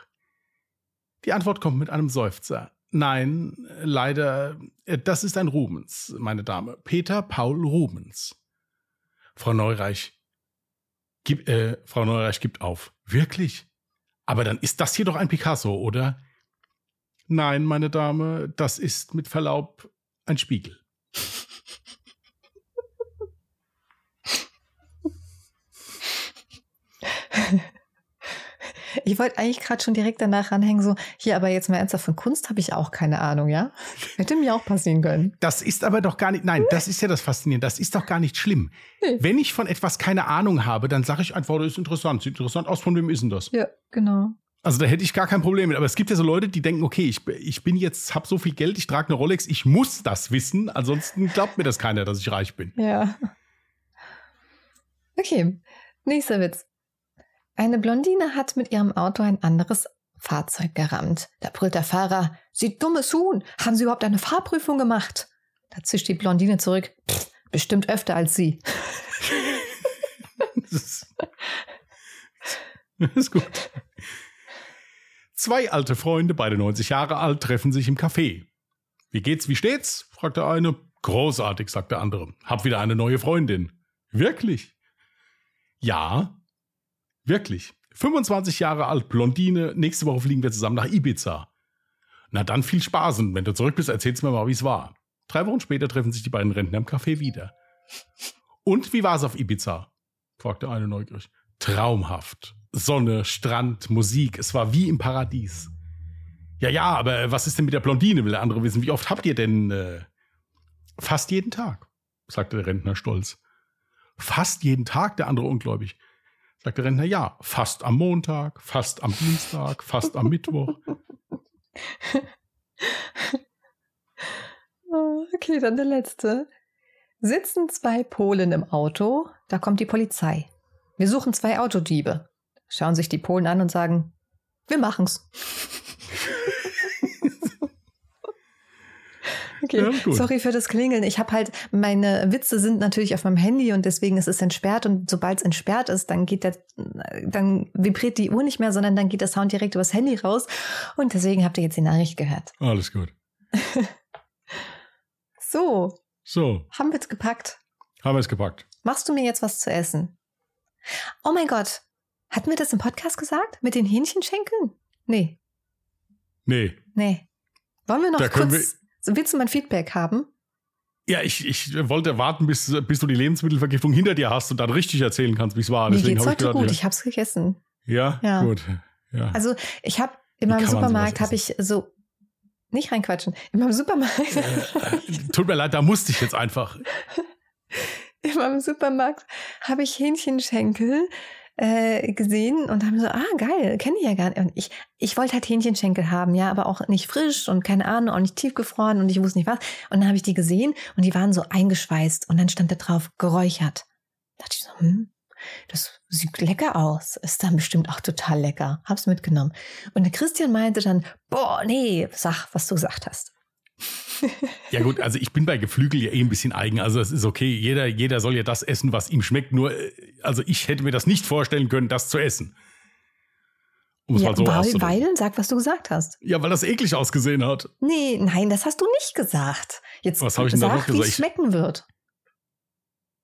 Die Antwort kommt mit einem Seufzer. Nein, leider, äh, das ist ein Rubens, meine Dame. Peter Paul Rubens. Frau Neureich, Gib, äh, Frau Neureich gibt auf. Wirklich? Aber dann ist das hier doch ein Picasso, oder? Nein, meine Dame, das ist mit Verlaub ein Spiegel. Ich wollte eigentlich gerade schon direkt danach anhängen, so, hier, aber jetzt mal ernsthaft, von Kunst habe ich auch keine Ahnung, ja? Hätte mir auch passieren können. Das ist aber doch gar nicht, nein, das ist ja das Faszinierende, das ist doch gar nicht schlimm. Nee. Wenn ich von etwas keine Ahnung habe, dann sage ich einfach, das ist interessant, sieht interessant aus, von wem ist denn das? Ja, genau. Also da hätte ich gar kein Problem mit. Aber es gibt ja so Leute, die denken, okay, ich, ich bin jetzt, habe so viel Geld, ich trage eine Rolex, ich muss das wissen, ansonsten glaubt mir das keiner, dass ich reich bin. Ja. Okay, nächster Witz. Eine Blondine hat mit ihrem Auto ein anderes Fahrzeug gerammt. Da brüllt der Fahrer, Sie dummes Huhn, haben Sie überhaupt eine Fahrprüfung gemacht? Da zischt die Blondine zurück, bestimmt öfter als Sie. das, ist, das ist gut. Zwei alte Freunde, beide 90 Jahre alt, treffen sich im Café. Wie geht's, wie steht's? fragt der eine. Großartig, sagt der andere. Hab wieder eine neue Freundin. Wirklich? Ja, Wirklich. 25 Jahre alt, Blondine. Nächste Woche fliegen wir zusammen nach Ibiza. Na dann viel Spaß und wenn du zurück bist, erzählst du mir mal, wie es war. Drei Wochen später treffen sich die beiden Rentner im Café wieder. Und wie war es auf Ibiza? fragte eine neugierig. Traumhaft. Sonne, Strand, Musik. Es war wie im Paradies. Ja, ja, aber was ist denn mit der Blondine, will der andere wissen. Wie oft habt ihr denn? Äh, fast jeden Tag, sagte der Rentner stolz. Fast jeden Tag, der andere ungläubig. Sagt der Rentner, ja, fast am Montag, fast am Dienstag, fast am Mittwoch. okay, dann der letzte. Sitzen zwei Polen im Auto, da kommt die Polizei. Wir suchen zwei Autodiebe. Schauen sich die Polen an und sagen, wir machen's. Okay, ja, sorry für das Klingeln. Ich habe halt, meine Witze sind natürlich auf meinem Handy und deswegen ist es entsperrt und sobald es entsperrt ist, dann geht der, dann vibriert die Uhr nicht mehr, sondern dann geht der Sound direkt übers Handy raus und deswegen habt ihr jetzt die Nachricht gehört. Alles gut. so. So. Haben wir es gepackt? Haben wir es gepackt. Machst du mir jetzt was zu essen? Oh mein Gott. Hatten wir das im Podcast gesagt? Mit den Hähnchenschenkeln? Nee. Nee. Nee. Wollen wir noch da kurz Willst du mein Feedback haben? Ja, ich, ich wollte warten, bis, bis du die Lebensmittelvergiftung hinter dir hast und dann richtig erzählen kannst, wie es war. Mir Deswegen geht's heute ich gut, ja. ich hab's gegessen. Ja, ja. gut. Ja. Also ich habe in meinem Supermarkt habe ich so nicht reinquatschen. In meinem Supermarkt. Äh, tut mir leid, da musste ich jetzt einfach. In meinem Supermarkt habe ich Hähnchenschenkel äh, gesehen und haben so, ah, geil, kenne ich ja gar nicht. Und ich, ich wollte halt Hähnchenschenkel haben, ja, aber auch nicht frisch und keine Ahnung, auch nicht tiefgefroren und ich wusste nicht was. Und dann habe ich die gesehen und die waren so eingeschweißt und dann stand da drauf geräuchert. Da dachte ich so, hm, das sieht lecker aus. Ist dann bestimmt auch total lecker. Hab's mitgenommen. Und der Christian meinte dann, boah, nee, sag, was du gesagt hast. Ja gut, also ich bin bei Geflügel ja eh ein bisschen eigen. Also es ist okay, jeder, jeder soll ja das essen, was ihm schmeckt. Nur, äh, also ich hätte mir das nicht vorstellen können, das zu essen. Um ja, mal so weil, weil, sag, was du gesagt hast. Ja, weil das eklig ausgesehen hat. Nee, nein, das hast du nicht gesagt. Jetzt was habe ich denn sag, da noch gesagt? wie es schmecken wird.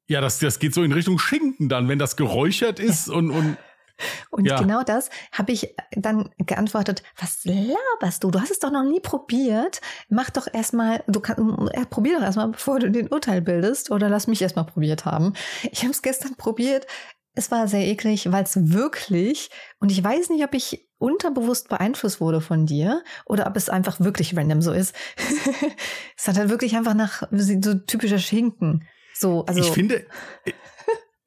Ja, das, das geht so in Richtung Schinken dann, wenn das geräuchert ist und, und und ja. genau das habe ich dann geantwortet, was laberst du? Du hast es doch noch nie probiert. Mach doch erstmal, du kannst, äh, probier doch erstmal, bevor du den Urteil bildest oder lass mich erstmal probiert haben. Ich habe es gestern probiert. Es war sehr eklig, weil es wirklich, und ich weiß nicht, ob ich unterbewusst beeinflusst wurde von dir oder ob es einfach wirklich random so ist. es hat halt wirklich einfach nach so typischer Schinken. So, also. Ich finde,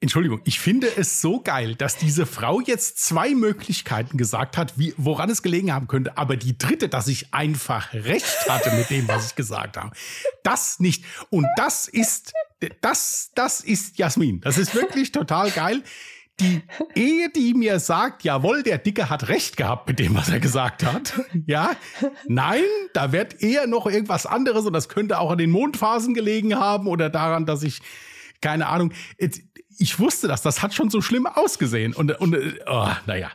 Entschuldigung, ich finde es so geil, dass diese Frau jetzt zwei Möglichkeiten gesagt hat, wie, woran es gelegen haben könnte, aber die dritte, dass ich einfach recht hatte mit dem, was ich gesagt habe. Das nicht. Und das ist, das, das ist Jasmin. Das ist wirklich total geil. Die Ehe, die mir sagt, jawohl, der Dicke hat recht gehabt mit dem, was er gesagt hat. Ja, nein, da wird eher noch irgendwas anderes und das könnte auch an den Mondphasen gelegen haben oder daran, dass ich keine Ahnung ich wusste das, das hat schon so schlimm ausgesehen. Und, und oh, naja,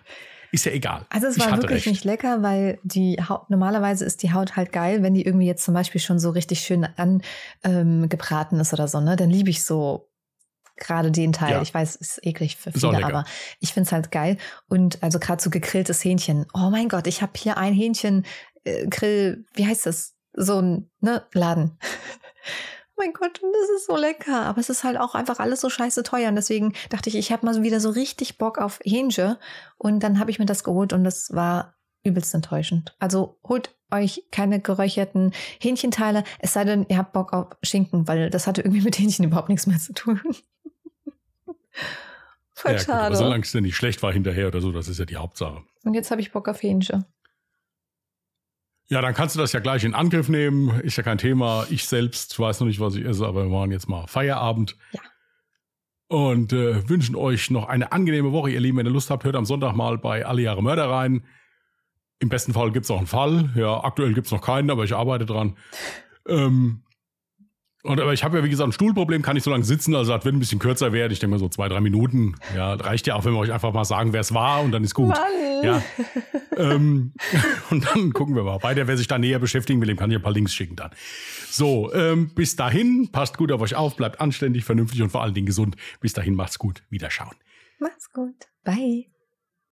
ist ja egal. Also es war wirklich recht. nicht lecker, weil die Haut, normalerweise ist die Haut halt geil, wenn die irgendwie jetzt zum Beispiel schon so richtig schön angebraten ähm, ist oder so, ne? Dann liebe ich so gerade den Teil. Ja. Ich weiß, ist eklig für viele, aber ich finde es halt geil. Und also gerade so gegrilltes Hähnchen. Oh mein Gott, ich habe hier ein Hähnchen äh, Grill, wie heißt das? So ein ne, Laden. mein Gott, und das ist so lecker. Aber es ist halt auch einfach alles so scheiße teuer. Und deswegen dachte ich, ich habe mal wieder so richtig Bock auf Hähnchen. Und dann habe ich mir das geholt und das war übelst enttäuschend. Also holt euch keine geräucherten Hähnchenteile, es sei denn, ihr habt Bock auf Schinken, weil das hatte irgendwie mit Hähnchen überhaupt nichts mehr zu tun. Voll ja, schade. Gut, aber solange es denn nicht schlecht war hinterher oder so, das ist ja die Hauptsache. Und jetzt habe ich Bock auf Hähnchen. Ja, dann kannst du das ja gleich in Angriff nehmen. Ist ja kein Thema. Ich selbst weiß noch nicht, was ich esse, aber wir machen jetzt mal Feierabend. Ja. Und äh, wünschen euch noch eine angenehme Woche, ihr Lieben. Wenn ihr Lust habt, hört am Sonntag mal bei Alle Jahre Mörder rein. Im besten Fall gibt's auch einen Fall. Ja, aktuell gibt's noch keinen, aber ich arbeite dran. Ähm, und, aber ich habe ja, wie gesagt, ein Stuhlproblem, kann nicht so lange sitzen, also das wird ein bisschen kürzer werden. Ich denke mal so zwei, drei Minuten. Ja, reicht ja auch, wenn wir euch einfach mal sagen, wer es war und dann ist gut. Mann. Ja. ähm, und dann gucken wir mal weiter. Wer sich da näher beschäftigen will, dem kann ich ein paar Links schicken dann. So, ähm, bis dahin, passt gut auf euch auf, bleibt anständig, vernünftig und vor allen Dingen gesund. Bis dahin, macht's gut. Wiederschauen. Macht's gut. Bye.